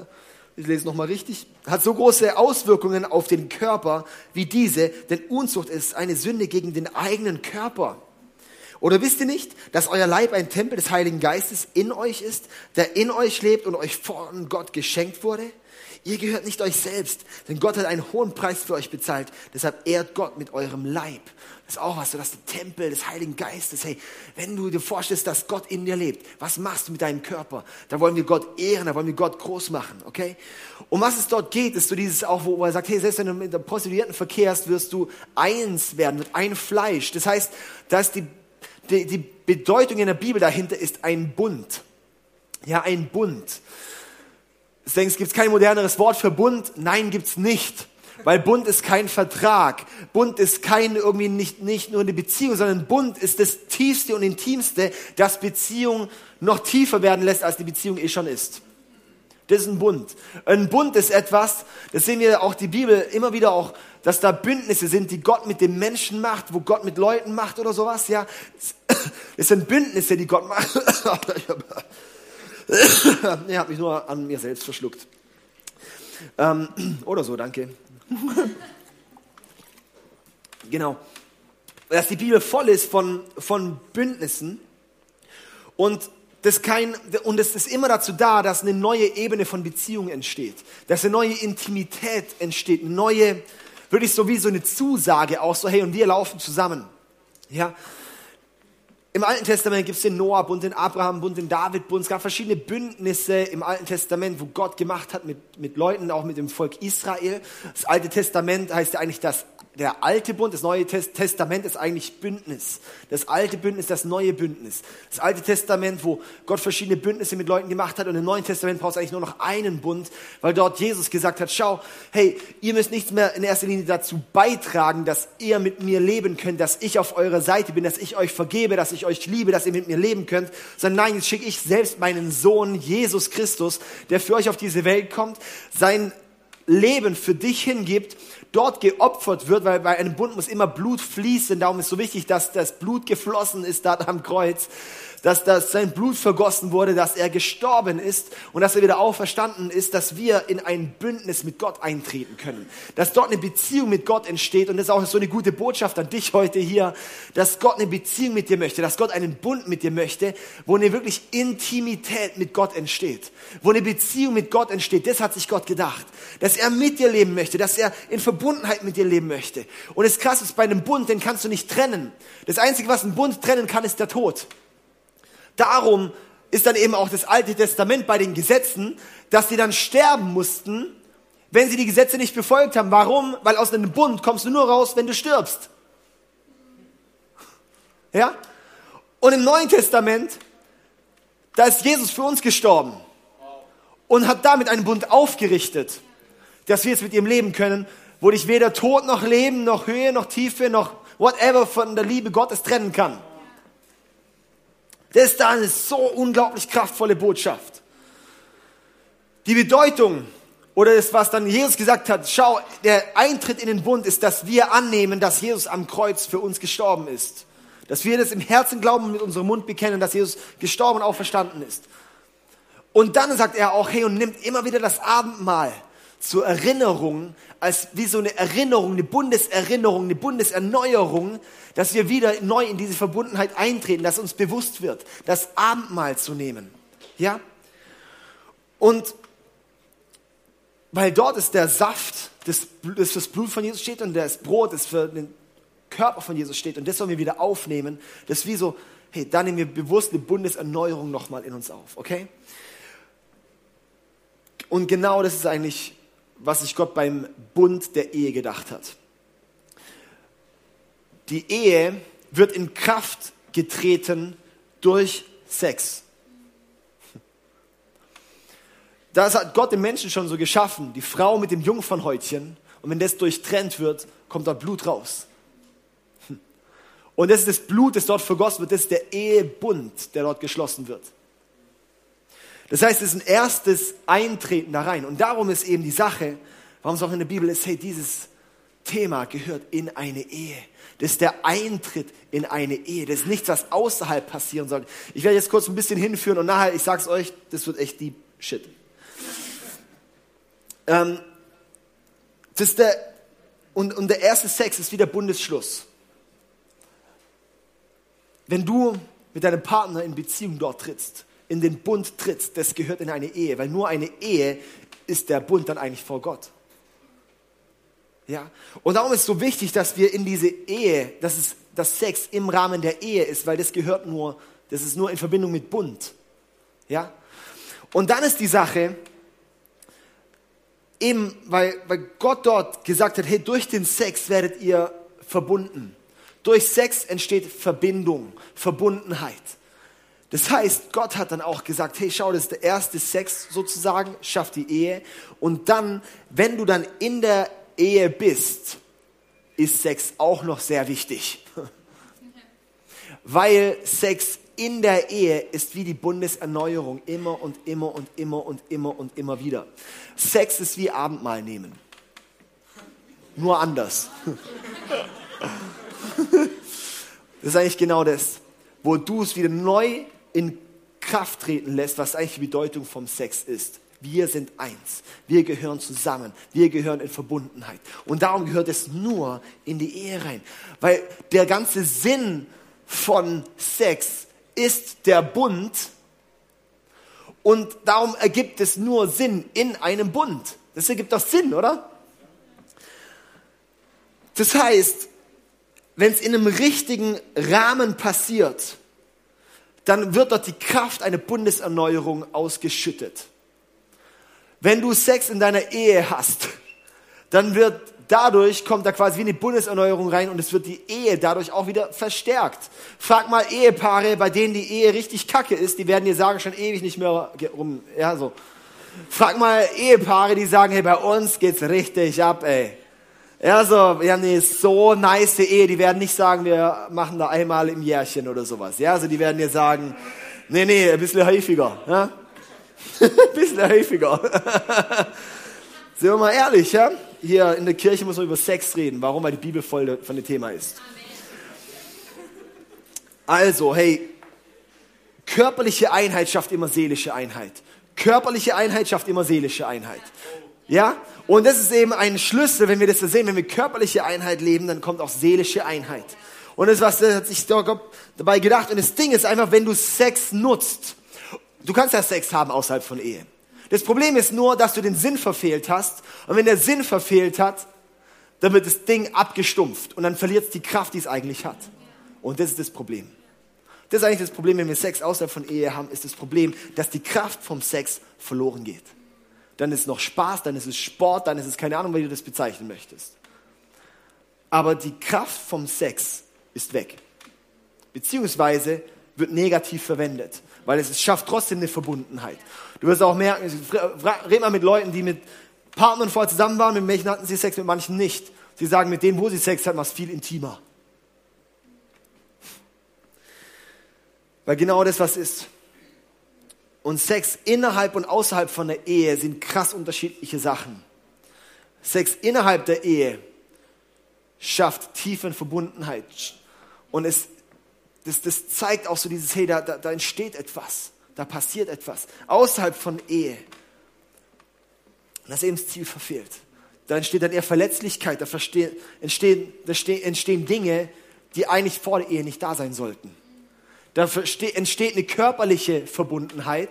Speaker 1: ich lese nochmal richtig, hat so große Auswirkungen auf den Körper wie diese, denn Unzucht ist eine Sünde gegen den eigenen Körper. Oder wisst ihr nicht, dass euer Leib ein Tempel des Heiligen Geistes in euch ist, der in euch lebt und euch von Gott geschenkt wurde? Ihr gehört nicht euch selbst, denn Gott hat einen hohen Preis für euch bezahlt. Deshalb ehrt Gott mit eurem Leib. Das ist auch was, so dass der Tempel des Heiligen Geistes, hey, wenn du dir vorstellst, dass Gott in dir lebt, was machst du mit deinem Körper? Da wollen wir Gott ehren, da wollen wir Gott groß machen, okay? Um was es dort geht, ist so dieses auch, wo er sagt, hey, selbst wenn du mit der Prostituierten verkehrst, wirst du eins werden, mit ein Fleisch. Das heißt, dass die, die, die Bedeutung in der Bibel dahinter ist ein Bund. Ja, ein Bund. Denkst, gibt es kein moderneres Wort für Bund? Nein, gibt's nicht. Weil Bund ist kein Vertrag. Bund ist kein irgendwie nicht, nicht nur eine Beziehung, sondern Bund ist das tiefste und intimste, das Beziehung noch tiefer werden lässt, als die Beziehung eh schon ist. Das ist ein Bund. Ein Bund ist etwas, das sehen wir auch die Bibel immer wieder auch, dass da Bündnisse sind, die Gott mit dem Menschen macht, wo Gott mit Leuten macht oder sowas, ja. Es sind Bündnisse, die Gott macht. er hat mich nur an mir selbst verschluckt. Ähm, oder so, danke. genau. Dass die Bibel voll ist von, von Bündnissen und das kein, und es ist immer dazu da, dass eine neue Ebene von Beziehung entsteht, dass eine neue Intimität entsteht, eine neue, wirklich so wie so eine Zusage auch so, hey, und wir laufen zusammen. Ja, im Alten Testament gibt es den Noah-Bund, den Abraham-Bund, den David-Bund. Es gab verschiedene Bündnisse im Alten Testament, wo Gott gemacht hat mit, mit Leuten, auch mit dem Volk Israel. Das Alte Testament heißt ja eigentlich das der alte Bund, das neue Testament ist eigentlich Bündnis. Das alte Bündnis, das neue Bündnis. Das alte Testament, wo Gott verschiedene Bündnisse mit Leuten gemacht hat und im neuen Testament braucht es eigentlich nur noch einen Bund, weil dort Jesus gesagt hat, schau, hey, ihr müsst nichts mehr in erster Linie dazu beitragen, dass ihr mit mir leben könnt, dass ich auf eurer Seite bin, dass ich euch vergebe, dass ich euch liebe, dass ihr mit mir leben könnt, sondern nein, jetzt schicke ich selbst meinen Sohn Jesus Christus, der für euch auf diese Welt kommt, sein Leben für dich hingibt dort geopfert wird, weil bei einem Bund muss immer Blut fließen. Darum ist so wichtig, dass das Blut geflossen ist da am Kreuz dass, dass sein Blut vergossen wurde, dass er gestorben ist und dass er wieder auferstanden ist, dass wir in ein Bündnis mit Gott eintreten können. Dass dort eine Beziehung mit Gott entsteht und das ist auch so eine gute Botschaft an dich heute hier, dass Gott eine Beziehung mit dir möchte, dass Gott einen Bund mit dir möchte, wo eine wirklich Intimität mit Gott entsteht, wo eine Beziehung mit Gott entsteht. Das hat sich Gott gedacht, dass er mit dir leben möchte, dass er in Verbundenheit mit dir leben möchte. Und das Krasse ist, bei einem Bund, den kannst du nicht trennen. Das Einzige, was einen Bund trennen kann, ist der Tod. Darum ist dann eben auch das Alte Testament bei den Gesetzen, dass sie dann sterben mussten, wenn sie die Gesetze nicht befolgt haben. Warum? Weil aus einem Bund kommst du nur raus, wenn du stirbst. Ja? Und im Neuen Testament, da ist Jesus für uns gestorben und hat damit einen Bund aufgerichtet, dass wir jetzt mit ihm leben können, wo dich weder Tod noch Leben, noch Höhe, noch Tiefe, noch whatever von der Liebe Gottes trennen kann. Das ist da eine so unglaublich kraftvolle Botschaft. Die Bedeutung oder das, was dann Jesus gesagt hat, schau, der Eintritt in den Bund ist, dass wir annehmen, dass Jesus am Kreuz für uns gestorben ist. Dass wir das im Herzen glauben und mit unserem Mund bekennen, dass Jesus gestorben und auferstanden ist. Und dann sagt er auch, hey, und nimmt immer wieder das Abendmahl zur Erinnerung, als wie so eine Erinnerung, eine Bundeserinnerung, eine Bundeserneuerung, dass wir wieder neu in diese Verbundenheit eintreten, dass uns bewusst wird, das Abendmahl zu nehmen. Ja? Und weil dort ist der Saft, das, für das Blut von Jesus steht und das Brot, das für den Körper von Jesus steht. Und das sollen wir wieder aufnehmen. Das ist wie so, hey, da nehmen wir bewusst eine Bundeserneuerung nochmal in uns auf, okay? Und genau das ist eigentlich, was sich Gott beim Bund der Ehe gedacht hat. Die Ehe wird in Kraft getreten durch Sex. Das hat Gott den Menschen schon so geschaffen, die Frau mit dem Jungfernhäutchen. Und wenn das durchtrennt wird, kommt dort Blut raus. Und das ist das Blut, das dort vergossen wird, das ist der Ehebund, der dort geschlossen wird. Das heißt, es ist ein erstes Eintreten da rein. Und darum ist eben die Sache, warum es auch in der Bibel ist, hey, dieses Thema gehört in eine Ehe. Das ist der Eintritt in eine Ehe. Das ist nichts, was außerhalb passieren soll. Ich werde jetzt kurz ein bisschen hinführen und nachher, ich sag's euch, das wird echt deep shit. Ähm, das der, und, und der erste Sex ist wie der Bundesschluss. Wenn du mit deinem Partner in Beziehung dort trittst, in den Bund trittst, das gehört in eine Ehe, weil nur eine Ehe ist der Bund dann eigentlich vor Gott. Ja? Und darum ist es so wichtig, dass wir in diese Ehe, dass es das Sex im Rahmen der Ehe ist, weil das gehört nur, das ist nur in Verbindung mit Bund. Ja? Und dann ist die Sache, eben, weil, weil Gott dort gesagt hat, hey, durch den Sex werdet ihr verbunden. Durch Sex entsteht Verbindung, Verbundenheit. Das heißt, Gott hat dann auch gesagt, hey, schau, das ist der erste Sex sozusagen, schafft die Ehe. Und dann, wenn du dann in der Ehe bist, ist Sex auch noch sehr wichtig. Weil Sex in der Ehe ist wie die Bundeserneuerung immer und immer und immer und immer und immer wieder. Sex ist wie Abendmahl nehmen. Nur anders. Das ist eigentlich genau das, wo du es wieder neu in Kraft treten lässt, was eigentlich die Bedeutung vom Sex ist. Wir sind eins. Wir gehören zusammen. Wir gehören in Verbundenheit. Und darum gehört es nur in die Ehe rein. Weil der ganze Sinn von Sex ist der Bund. Und darum ergibt es nur Sinn in einem Bund. Das ergibt doch Sinn, oder? Das heißt, wenn es in einem richtigen Rahmen passiert, dann wird dort die Kraft einer Bundeserneuerung ausgeschüttet. Wenn du Sex in deiner Ehe hast, dann wird dadurch kommt da quasi wie eine Bundeserneuerung rein und es wird die Ehe dadurch auch wieder verstärkt. Frag mal Ehepaare, bei denen die Ehe richtig kacke ist, die werden dir sagen, schon ewig nicht mehr rum, ja, so. Frag mal Ehepaare, die sagen, hey, bei uns geht's richtig ab, ey. Ja, so, wir haben eine so nice Ehe, die werden nicht sagen, wir machen da einmal im Jährchen oder sowas. Ja, also die werden dir sagen, nee, nee, ein bisschen häufiger. Ja? ein bisschen häufiger. Sind wir mal ehrlich, ja? Hier in der Kirche muss man über Sex reden. Warum? Weil die Bibel voll von dem Thema ist. Also, hey, körperliche Einheit schafft immer seelische Einheit. Körperliche Einheit schafft immer seelische Einheit. Ja? Und das ist eben ein Schlüssel, wenn wir das sehen, wenn wir körperliche Einheit leben, dann kommt auch seelische Einheit. Und das, was das hat sich dabei gedacht. Und das Ding ist einfach, wenn du Sex nutzt, du kannst ja Sex haben außerhalb von Ehe. Das Problem ist nur, dass du den Sinn verfehlt hast. Und wenn der Sinn verfehlt hat, dann wird das Ding abgestumpft und dann verliert es die Kraft, die es eigentlich hat. Und das ist das Problem. Das ist eigentlich das Problem, wenn wir Sex außerhalb von Ehe haben, ist das Problem, dass die Kraft vom Sex verloren geht. Dann ist es noch Spaß, dann ist es Sport, dann ist es keine Ahnung, wie du das bezeichnen möchtest. Aber die Kraft vom Sex ist weg. Beziehungsweise wird negativ verwendet, weil es schafft trotzdem eine Verbundenheit. Du wirst auch merken, red mal mit Leuten, die mit Partnern vorher zusammen waren, mit welchen hatten sie Sex, mit manchen nicht. Sie sagen, mit denen, wo sie Sex hatten, war es viel intimer. Weil genau das was ist. Und Sex innerhalb und außerhalb von der Ehe sind krass unterschiedliche Sachen. Sex innerhalb der Ehe schafft tiefe Verbundenheit. Und es, das, das zeigt auch so dieses, hey, da, da, da entsteht etwas, da passiert etwas. Außerhalb von Ehe. Und das eben das Ziel verfehlt. Da entsteht dann eher Verletzlichkeit, da entstehen, da entstehen Dinge, die eigentlich vor der Ehe nicht da sein sollten. Da entsteht eine körperliche Verbundenheit,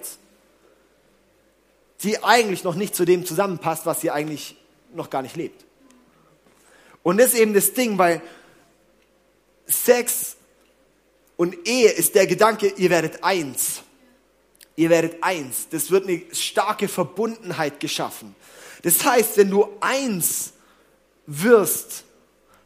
Speaker 1: die eigentlich noch nicht zu dem zusammenpasst, was sie eigentlich noch gar nicht lebt. Und das ist eben das Ding, weil Sex und Ehe ist der Gedanke, ihr werdet eins. Ihr werdet eins. Das wird eine starke Verbundenheit geschaffen. Das heißt, wenn du eins wirst,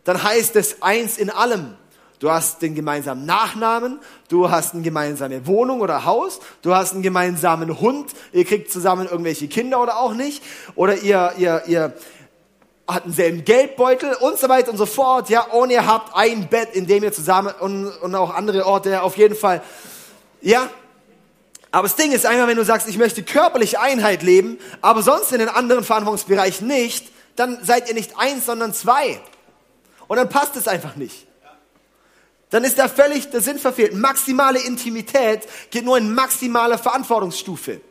Speaker 1: dann heißt es eins in allem. Du hast den gemeinsamen Nachnamen, du hast eine gemeinsame Wohnung oder Haus, du hast einen gemeinsamen Hund, ihr kriegt zusammen irgendwelche Kinder oder auch nicht, oder ihr, ihr, ihr habt denselben Geldbeutel und so weiter und so fort, ja, und ihr habt ein Bett, in dem ihr zusammen und, und auch andere Orte auf jeden Fall, ja. Aber das Ding ist einfach, wenn du sagst, ich möchte körperliche Einheit leben, aber sonst in den anderen Verantwortungsbereichen nicht, dann seid ihr nicht eins, sondern zwei. Und dann passt es einfach nicht dann ist da völlig der Sinn verfehlt. Maximale Intimität geht nur in maximale Verantwortungsstufe.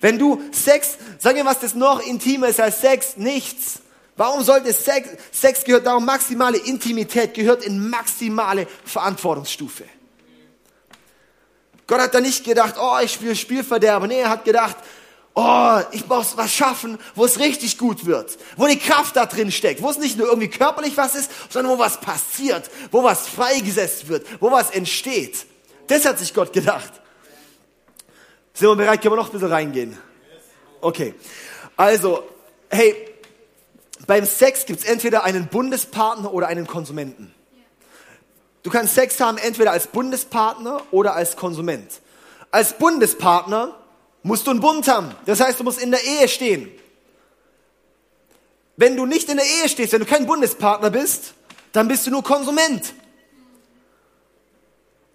Speaker 1: Wenn du Sex, sag mir, was das noch intimer ist als Sex? Nichts. Warum sollte Sex, Sex gehört darum, maximale Intimität gehört in maximale Verantwortungsstufe. Gott hat da nicht gedacht, oh, ich spiele Spielverderber. Nee, er hat gedacht, oh, ich muss was schaffen, wo es richtig gut wird, wo die Kraft da drin steckt, wo es nicht nur irgendwie körperlich was ist, sondern wo was passiert, wo was freigesetzt wird, wo was entsteht. Das hat sich Gott gedacht. Sind wir bereit? Können wir noch ein bisschen reingehen? Okay. Also, hey, beim Sex gibt es entweder einen Bundespartner oder einen Konsumenten. Du kannst Sex haben entweder als Bundespartner oder als Konsument. Als Bundespartner musst du einen Bund haben. Das heißt, du musst in der Ehe stehen. Wenn du nicht in der Ehe stehst, wenn du kein Bundespartner bist, dann bist du nur Konsument.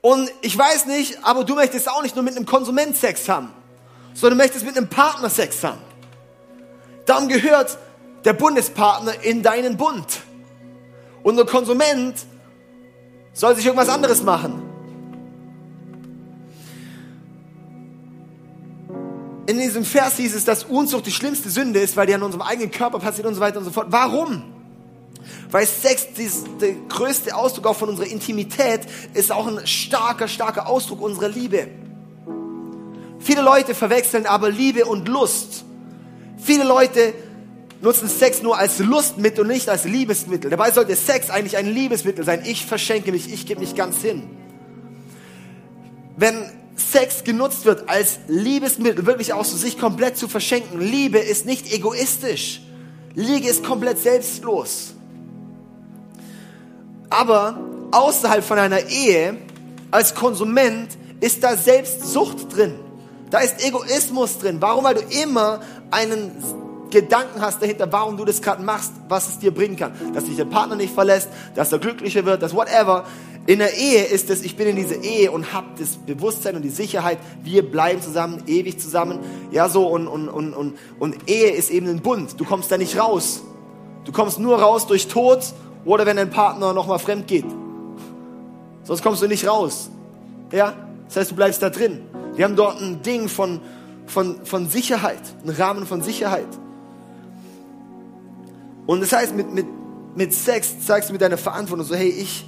Speaker 1: Und ich weiß nicht, aber du möchtest auch nicht nur mit einem Konsument Sex haben, sondern du möchtest mit einem Partner Sex haben. Darum gehört der Bundespartner in deinen Bund. Und der Konsument soll sich irgendwas anderes machen. In diesem Vers hieß es, dass Unzucht die schlimmste Sünde ist, weil die an unserem eigenen Körper passiert und so weiter und so fort. Warum? Weil Sex, dies, der größte Ausdruck auch von unserer Intimität, ist auch ein starker, starker Ausdruck unserer Liebe. Viele Leute verwechseln aber Liebe und Lust. Viele Leute nutzen Sex nur als Lustmittel und nicht als Liebesmittel. Dabei sollte Sex eigentlich ein Liebesmittel sein. Ich verschenke mich, ich gebe mich ganz hin. Wenn Sex genutzt wird als Liebesmittel, wirklich auch so sich komplett zu verschenken. Liebe ist nicht egoistisch. Liebe ist komplett selbstlos. Aber außerhalb von einer Ehe, als Konsument, ist da Selbstsucht drin. Da ist Egoismus drin. Warum? Weil du immer einen Gedanken hast dahinter, warum du das gerade machst, was es dir bringen kann. Dass dich der Partner nicht verlässt, dass er glücklicher wird, dass whatever. In der Ehe ist es, ich bin in dieser Ehe und habe das Bewusstsein und die Sicherheit, wir bleiben zusammen, ewig zusammen. Ja, so und, und, und, und, und Ehe ist eben ein Bund. Du kommst da nicht raus. Du kommst nur raus durch Tod oder wenn dein Partner nochmal fremd geht. Sonst kommst du nicht raus. Ja, das heißt, du bleibst da drin. Wir haben dort ein Ding von, von, von Sicherheit, einen Rahmen von Sicherheit. Und das heißt, mit, mit, mit Sex zeigst du mit deiner Verantwortung so, hey, ich,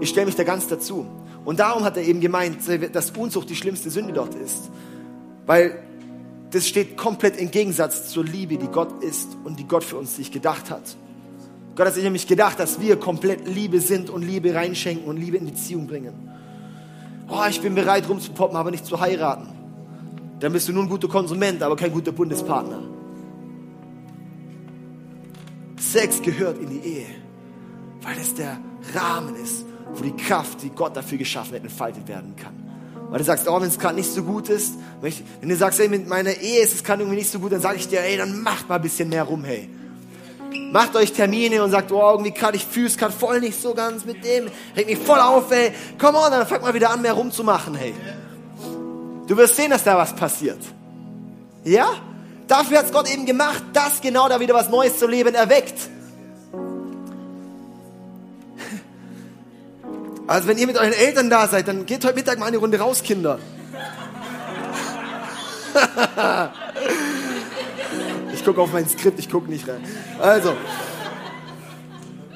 Speaker 1: ich stelle mich da ganz dazu. Und darum hat er eben gemeint, dass Unzucht die schlimmste Sünde dort ist. Weil das steht komplett im Gegensatz zur Liebe, die Gott ist und die Gott für uns sich gedacht hat. Gott hat sich nämlich gedacht, dass wir komplett Liebe sind und Liebe reinschenken und Liebe in Beziehung bringen. oh, ich bin bereit rumzupoppen, aber nicht zu heiraten. Dann bist du nur ein guter Konsument, aber kein guter Bundespartner. Sex gehört in die Ehe, weil es der Rahmen ist, wo die Kraft, die Gott dafür geschaffen hat, entfaltet werden kann. Weil du sagst, oh, wenn es gerade nicht so gut ist, wenn du sagst, ey, mit meiner Ehe ist es gerade irgendwie nicht so gut, dann sage ich dir, ey, dann macht mal ein bisschen mehr rum, hey. Macht euch Termine und sagt, oh, irgendwie gerade, ich fühle es gerade voll nicht so ganz mit dem, regt mich voll auf, ey. Komm on, dann fang mal wieder an, mehr rumzumachen, hey. Du wirst sehen, dass da was passiert. Ja? Dafür hat es Gott eben gemacht, dass genau da wieder was Neues zu leben erweckt. Also wenn ihr mit euren Eltern da seid, dann geht heute Mittag mal eine Runde raus, Kinder. ich gucke auf mein Skript, ich gucke nicht rein. Also.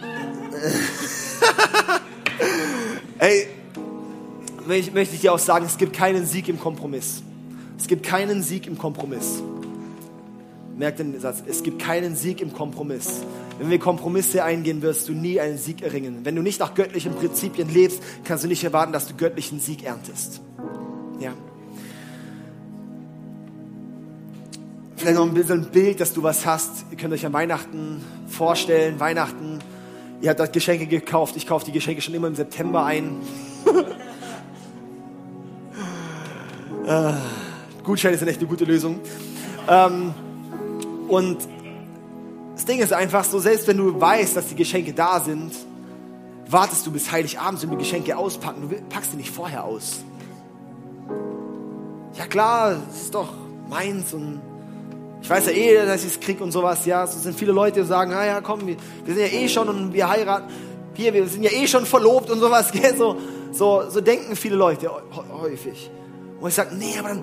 Speaker 1: Ey, möchte ich dir auch sagen, es gibt keinen Sieg im Kompromiss. Es gibt keinen Sieg im Kompromiss. Merkt den Satz, es gibt keinen Sieg im Kompromiss. Wenn wir Kompromisse eingehen, wirst du nie einen Sieg erringen. Wenn du nicht nach göttlichen Prinzipien lebst, kannst du nicht erwarten, dass du göttlichen Sieg erntest. Ja. Vielleicht noch ein bisschen ein Bild, dass du was hast. Ihr könnt euch an Weihnachten vorstellen. Weihnachten, ihr habt dort Geschenke gekauft. Ich kaufe die Geschenke schon immer im September ein. äh, Gutscheine sind echt eine gute Lösung. Ähm, und das Ding ist einfach so, selbst wenn du weißt, dass die Geschenke da sind, wartest du bis Heiligabend und die Geschenke auspacken. Du packst die nicht vorher aus. Ja klar, es ist doch meins und ich weiß ja eh, dass ich es krieg und sowas. Ja, es sind viele Leute, die sagen, naja, komm, wir, wir, sind ja eh schon und wir heiraten. Hier, wir sind ja eh schon verlobt und sowas. Gell? So, so, so denken viele Leute häufig. Und ich sage, nee, aber dann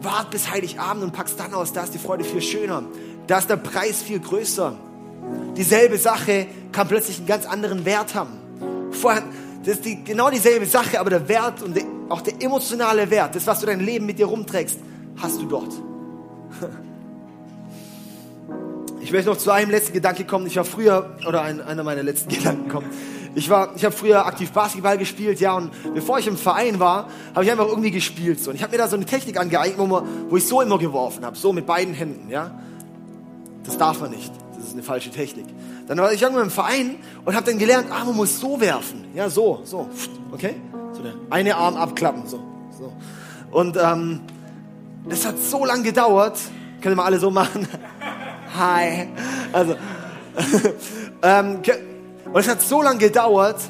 Speaker 1: wart bis Heiligabend und packst dann aus. Da ist die Freude viel schöner. Da ist der Preis viel größer. Dieselbe Sache kann plötzlich einen ganz anderen Wert haben. Vorher, das ist die, genau dieselbe Sache, aber der Wert und der, auch der emotionale Wert, das, was du dein Leben mit dir rumträgst, hast du dort. Ich möchte noch zu einem letzten Gedanke kommen. Ich war früher, oder ein, einer meiner letzten Gedanken kommt. Ich ich habe früher aktiv Basketball gespielt, ja, und bevor ich im Verein war, habe ich einfach irgendwie gespielt. So. Und ich habe mir da so eine Technik angeeignet, wo, wo ich so immer geworfen habe, so mit beiden Händen, ja. Das darf man nicht. Das ist eine falsche Technik. Dann war ich irgendwann im Verein und habe dann gelernt, ah, man muss so werfen. Ja, so, so. Okay? So der eine Arm abklappen, so. so. Und ähm, das hat so lange gedauert. Können wir alle so machen? Hi. Also, ähm, und es hat so lange gedauert,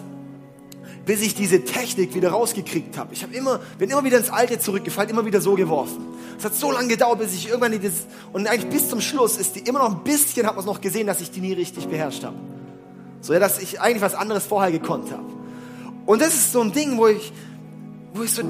Speaker 1: bis ich diese Technik wieder rausgekriegt habe. Ich hab immer, bin immer wieder ins Alte zurückgefallen, immer wieder so geworfen. Es hat so lange gedauert, bis ich irgendwann die, und eigentlich bis zum Schluss ist die immer noch ein bisschen, hat man es noch gesehen, dass ich die nie richtig beherrscht habe. So, ja, dass ich eigentlich was anderes vorher gekonnt habe. Und das ist so ein Ding, wo ich, wo ich so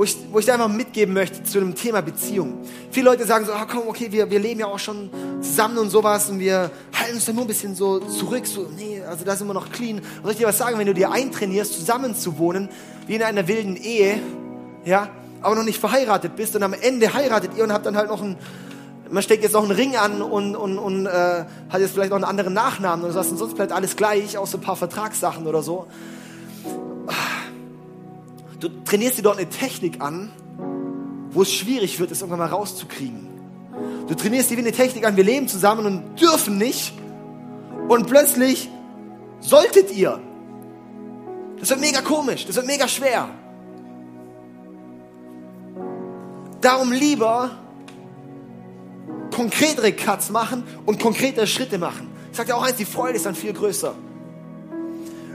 Speaker 1: wo ich, wo ich dir einfach mitgeben möchte zu dem Thema Beziehung. Viele Leute sagen so, ah, komm, okay, wir, wir leben ja auch schon zusammen und sowas und wir halten uns da nur ein bisschen so zurück, so, nee, also da sind wir noch clean. Und soll ich dir was sagen, wenn du dir eintrainierst, zusammen zu wohnen, wie in einer wilden Ehe, ja, aber noch nicht verheiratet bist und am Ende heiratet ihr und habt dann halt noch ein, man steckt jetzt noch einen Ring an und, und, und äh, hat jetzt vielleicht noch einen anderen Nachnamen oder sowas und sonst bleibt alles gleich, außer ein paar Vertragssachen oder so. Du trainierst dir dort eine Technik an, wo es schwierig wird, es irgendwann mal rauszukriegen. Du trainierst dir wie eine Technik an, wir leben zusammen und dürfen nicht. Und plötzlich solltet ihr. Das wird mega komisch, das wird mega schwer. Darum lieber konkretere Cuts machen und konkretere Schritte machen. Ich sage dir auch eins, die Freude ist dann viel größer.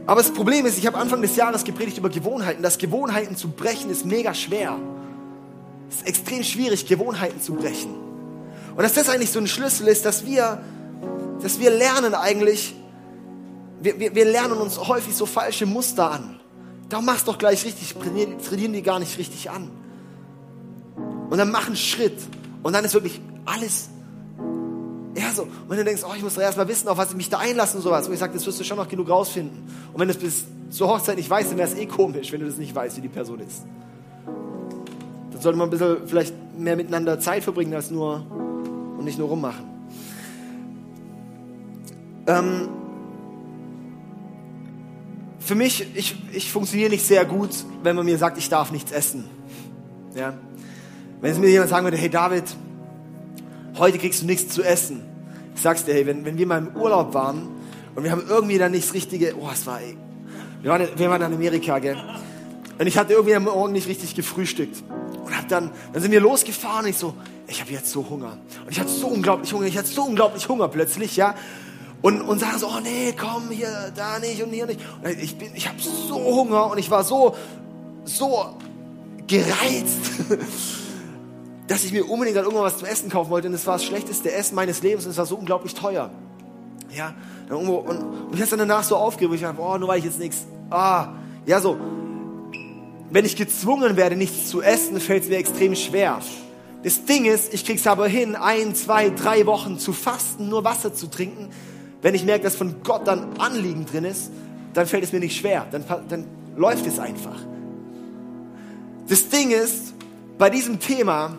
Speaker 1: Aber das Problem ist, ich habe Anfang des Jahres gepredigt über Gewohnheiten. Das Gewohnheiten zu brechen ist mega schwer. Es ist extrem schwierig, Gewohnheiten zu brechen. Und dass das eigentlich so ein Schlüssel ist, dass wir, dass wir lernen eigentlich, wir, wir, wir lernen uns häufig so falsche Muster an. Darum mach's doch gleich richtig, trainieren, trainieren die gar nicht richtig an. Und dann mach einen Schritt. Und dann ist wirklich alles ja, so. Und du denkst, oh, ich muss doch erst mal wissen, auf was ich mich da einlasse und sowas. Und ich sage, das wirst du schon noch genug rausfinden. Und wenn du es bis zur Hochzeit nicht weißt, dann wäre es eh komisch, wenn du das nicht weißt, wie die Person ist. Dann sollte man ein bisschen vielleicht mehr miteinander Zeit verbringen als nur und nicht nur rummachen. Ähm, für mich, ich, ich funktioniere nicht sehr gut, wenn man mir sagt, ich darf nichts essen. Ja? Wenn es mir jemand sagen würde, hey David, heute kriegst du nichts zu essen. Ich sag's dir, hey, wenn, wenn wir mal im Urlaub waren und wir haben irgendwie dann nicht das richtige, oh, es war, ey, wir waren, wir waren in Amerika, gell? Und ich hatte irgendwie am Morgen nicht richtig gefrühstückt. Und hab dann, dann sind wir losgefahren und ich so, ich habe jetzt so Hunger. Und ich hatte so unglaublich Hunger, ich hatte so unglaublich Hunger plötzlich, ja. Und, und sagen so, oh nee, komm, hier, da nicht und hier nicht. Und ich bin, ich habe so Hunger und ich war so, so gereizt, dass ich mir unbedingt dann irgendwann was zu essen kaufen wollte. Und es war das schlechteste Essen meines Lebens und es war so unglaublich teuer. Ja, und, und, und ich habe dann danach so aufgeregt, ich dachte, oh, nur weil ich jetzt nichts, ah, ja so, wenn ich gezwungen werde, nichts zu essen, fällt es mir extrem schwer. Das Ding ist, ich krieg's aber hin, ein, zwei, drei Wochen zu fasten, nur Wasser zu trinken. Wenn ich merke, dass von Gott dann Anliegen drin ist, dann fällt es mir nicht schwer. Dann, dann läuft es einfach. Das Ding ist, bei diesem Thema,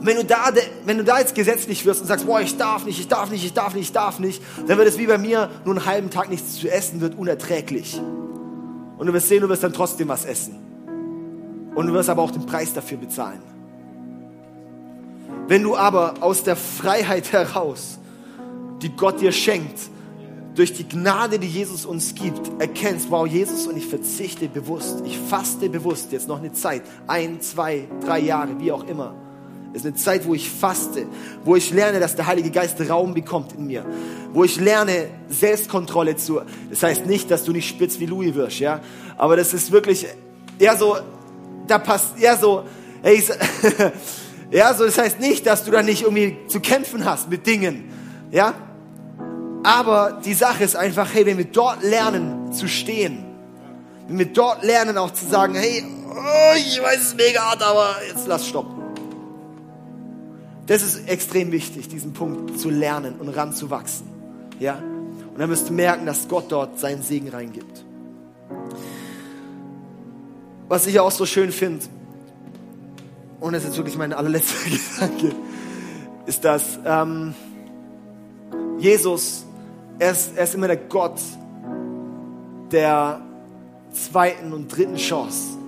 Speaker 1: wenn du, da, wenn du da jetzt gesetzlich wirst und sagst, boah, ich darf nicht, ich darf nicht, ich darf nicht, ich darf nicht, dann wird es wie bei mir, nur einen halben Tag nichts zu essen wird unerträglich. Und du wirst sehen, du wirst dann trotzdem was essen. Und du wirst aber auch den Preis dafür bezahlen. Wenn du aber aus der Freiheit heraus, die Gott dir schenkt, durch die Gnade, die Jesus uns gibt, erkennst, wow, Jesus, und ich verzichte bewusst, ich faste bewusst, jetzt noch eine Zeit, ein, zwei, drei Jahre, wie auch immer. Es ist eine Zeit, wo ich faste, wo ich lerne, dass der Heilige Geist Raum bekommt in mir, wo ich lerne, Selbstkontrolle zu. Das heißt nicht, dass du nicht spitz wie Louis wirst, ja, aber das ist wirklich eher so, da passt eher so, hey, ja, so, das heißt nicht, dass du da nicht irgendwie zu kämpfen hast mit Dingen, ja, aber die Sache ist einfach, hey, wenn wir dort lernen zu stehen, wenn wir dort lernen auch zu sagen, hey, oh, ich weiß, es ist mega hart, aber jetzt lass stoppen. Das ist extrem wichtig, diesen Punkt zu lernen und ranzuwachsen. Ja? Und dann wirst du merken, dass Gott dort seinen Segen reingibt. Was ich auch so schön finde, und das ist jetzt wirklich mein allerletzter Gedanke, ist, dass ähm, Jesus, er ist, er ist immer der Gott der zweiten und dritten Chance.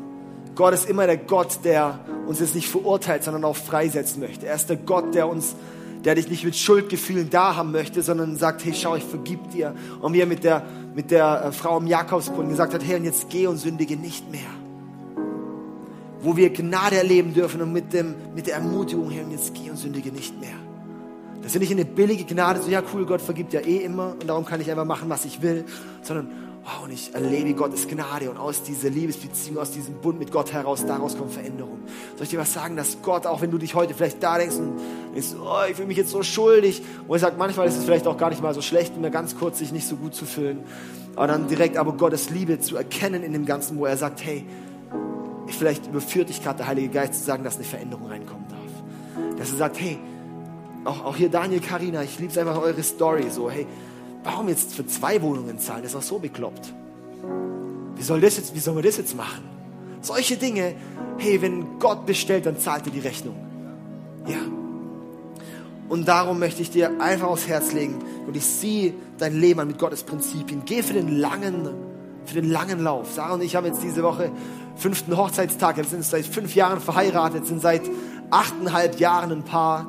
Speaker 1: Gott ist immer der Gott, der uns jetzt nicht verurteilt, sondern auch freisetzen möchte. Er ist der Gott, der uns, der dich nicht mit Schuldgefühlen da haben möchte, sondern sagt, hey, schau, ich vergib dir. Und wie er mit der, mit der äh, Frau im Jakobsbrunnen gesagt hat, hey, und jetzt geh und sündige nicht mehr. Wo wir Gnade erleben dürfen und mit, dem, mit der Ermutigung, hey, und jetzt geh und sündige nicht mehr. Das ist nicht eine billige Gnade, so, ja, cool, Gott vergibt ja eh immer und darum kann ich einfach machen, was ich will, sondern Wow, und ich erlebe Gottes Gnade und aus dieser Liebesbeziehung, aus diesem Bund mit Gott heraus, daraus kommt Veränderung. Soll ich dir was sagen, dass Gott, auch wenn du dich heute vielleicht da denkst und denkst, oh, ich fühle mich jetzt so schuldig, wo ich sage, manchmal ist es vielleicht auch gar nicht mal so schlecht, mir ganz kurz sich nicht so gut zu fühlen, aber dann direkt aber Gottes Liebe zu erkennen in dem Ganzen, wo er sagt, hey, vielleicht überführt dich gerade der Heilige Geist zu sagen, dass eine Veränderung reinkommen darf. Dass er sagt, hey, auch, auch hier Daniel, Karina, ich liebe einfach eure Story, so, hey, warum jetzt für zwei Wohnungen zahlen? Das ist auch so bekloppt. Wie soll das jetzt, wie sollen wir das jetzt machen? Solche Dinge, hey, wenn Gott bestellt, dann zahlt er die Rechnung. Ja. Und darum möchte ich dir einfach aufs Herz legen und ich sehe dein Leben an mit Gottes Prinzipien. Geh für den langen, für den langen Lauf. Sarah und ich haben jetzt diese Woche fünften Hochzeitstag. Wir sind seit fünf Jahren verheiratet, sind seit achteinhalb Jahren ein Paar.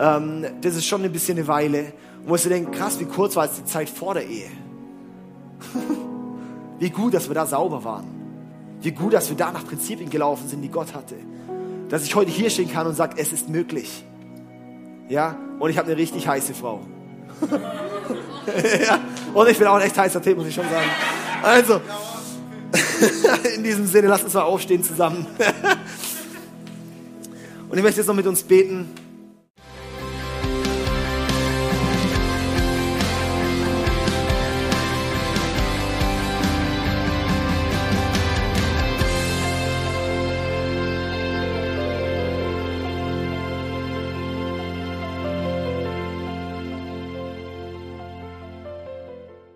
Speaker 1: Ähm, das ist schon ein bisschen eine Weile. Und musst du denken, krass, wie kurz war jetzt die Zeit vor der Ehe? wie gut, dass wir da sauber waren. Wie gut, dass wir da nach Prinzipien gelaufen sind, die Gott hatte. Dass ich heute hier stehen kann und sage, es ist möglich. Ja, und ich habe eine richtig heiße Frau. ja. Und ich bin auch ein echt heißer Typ, muss ich schon sagen. Also, in diesem Sinne, lass uns mal aufstehen zusammen. und ich möchte jetzt noch mit uns beten.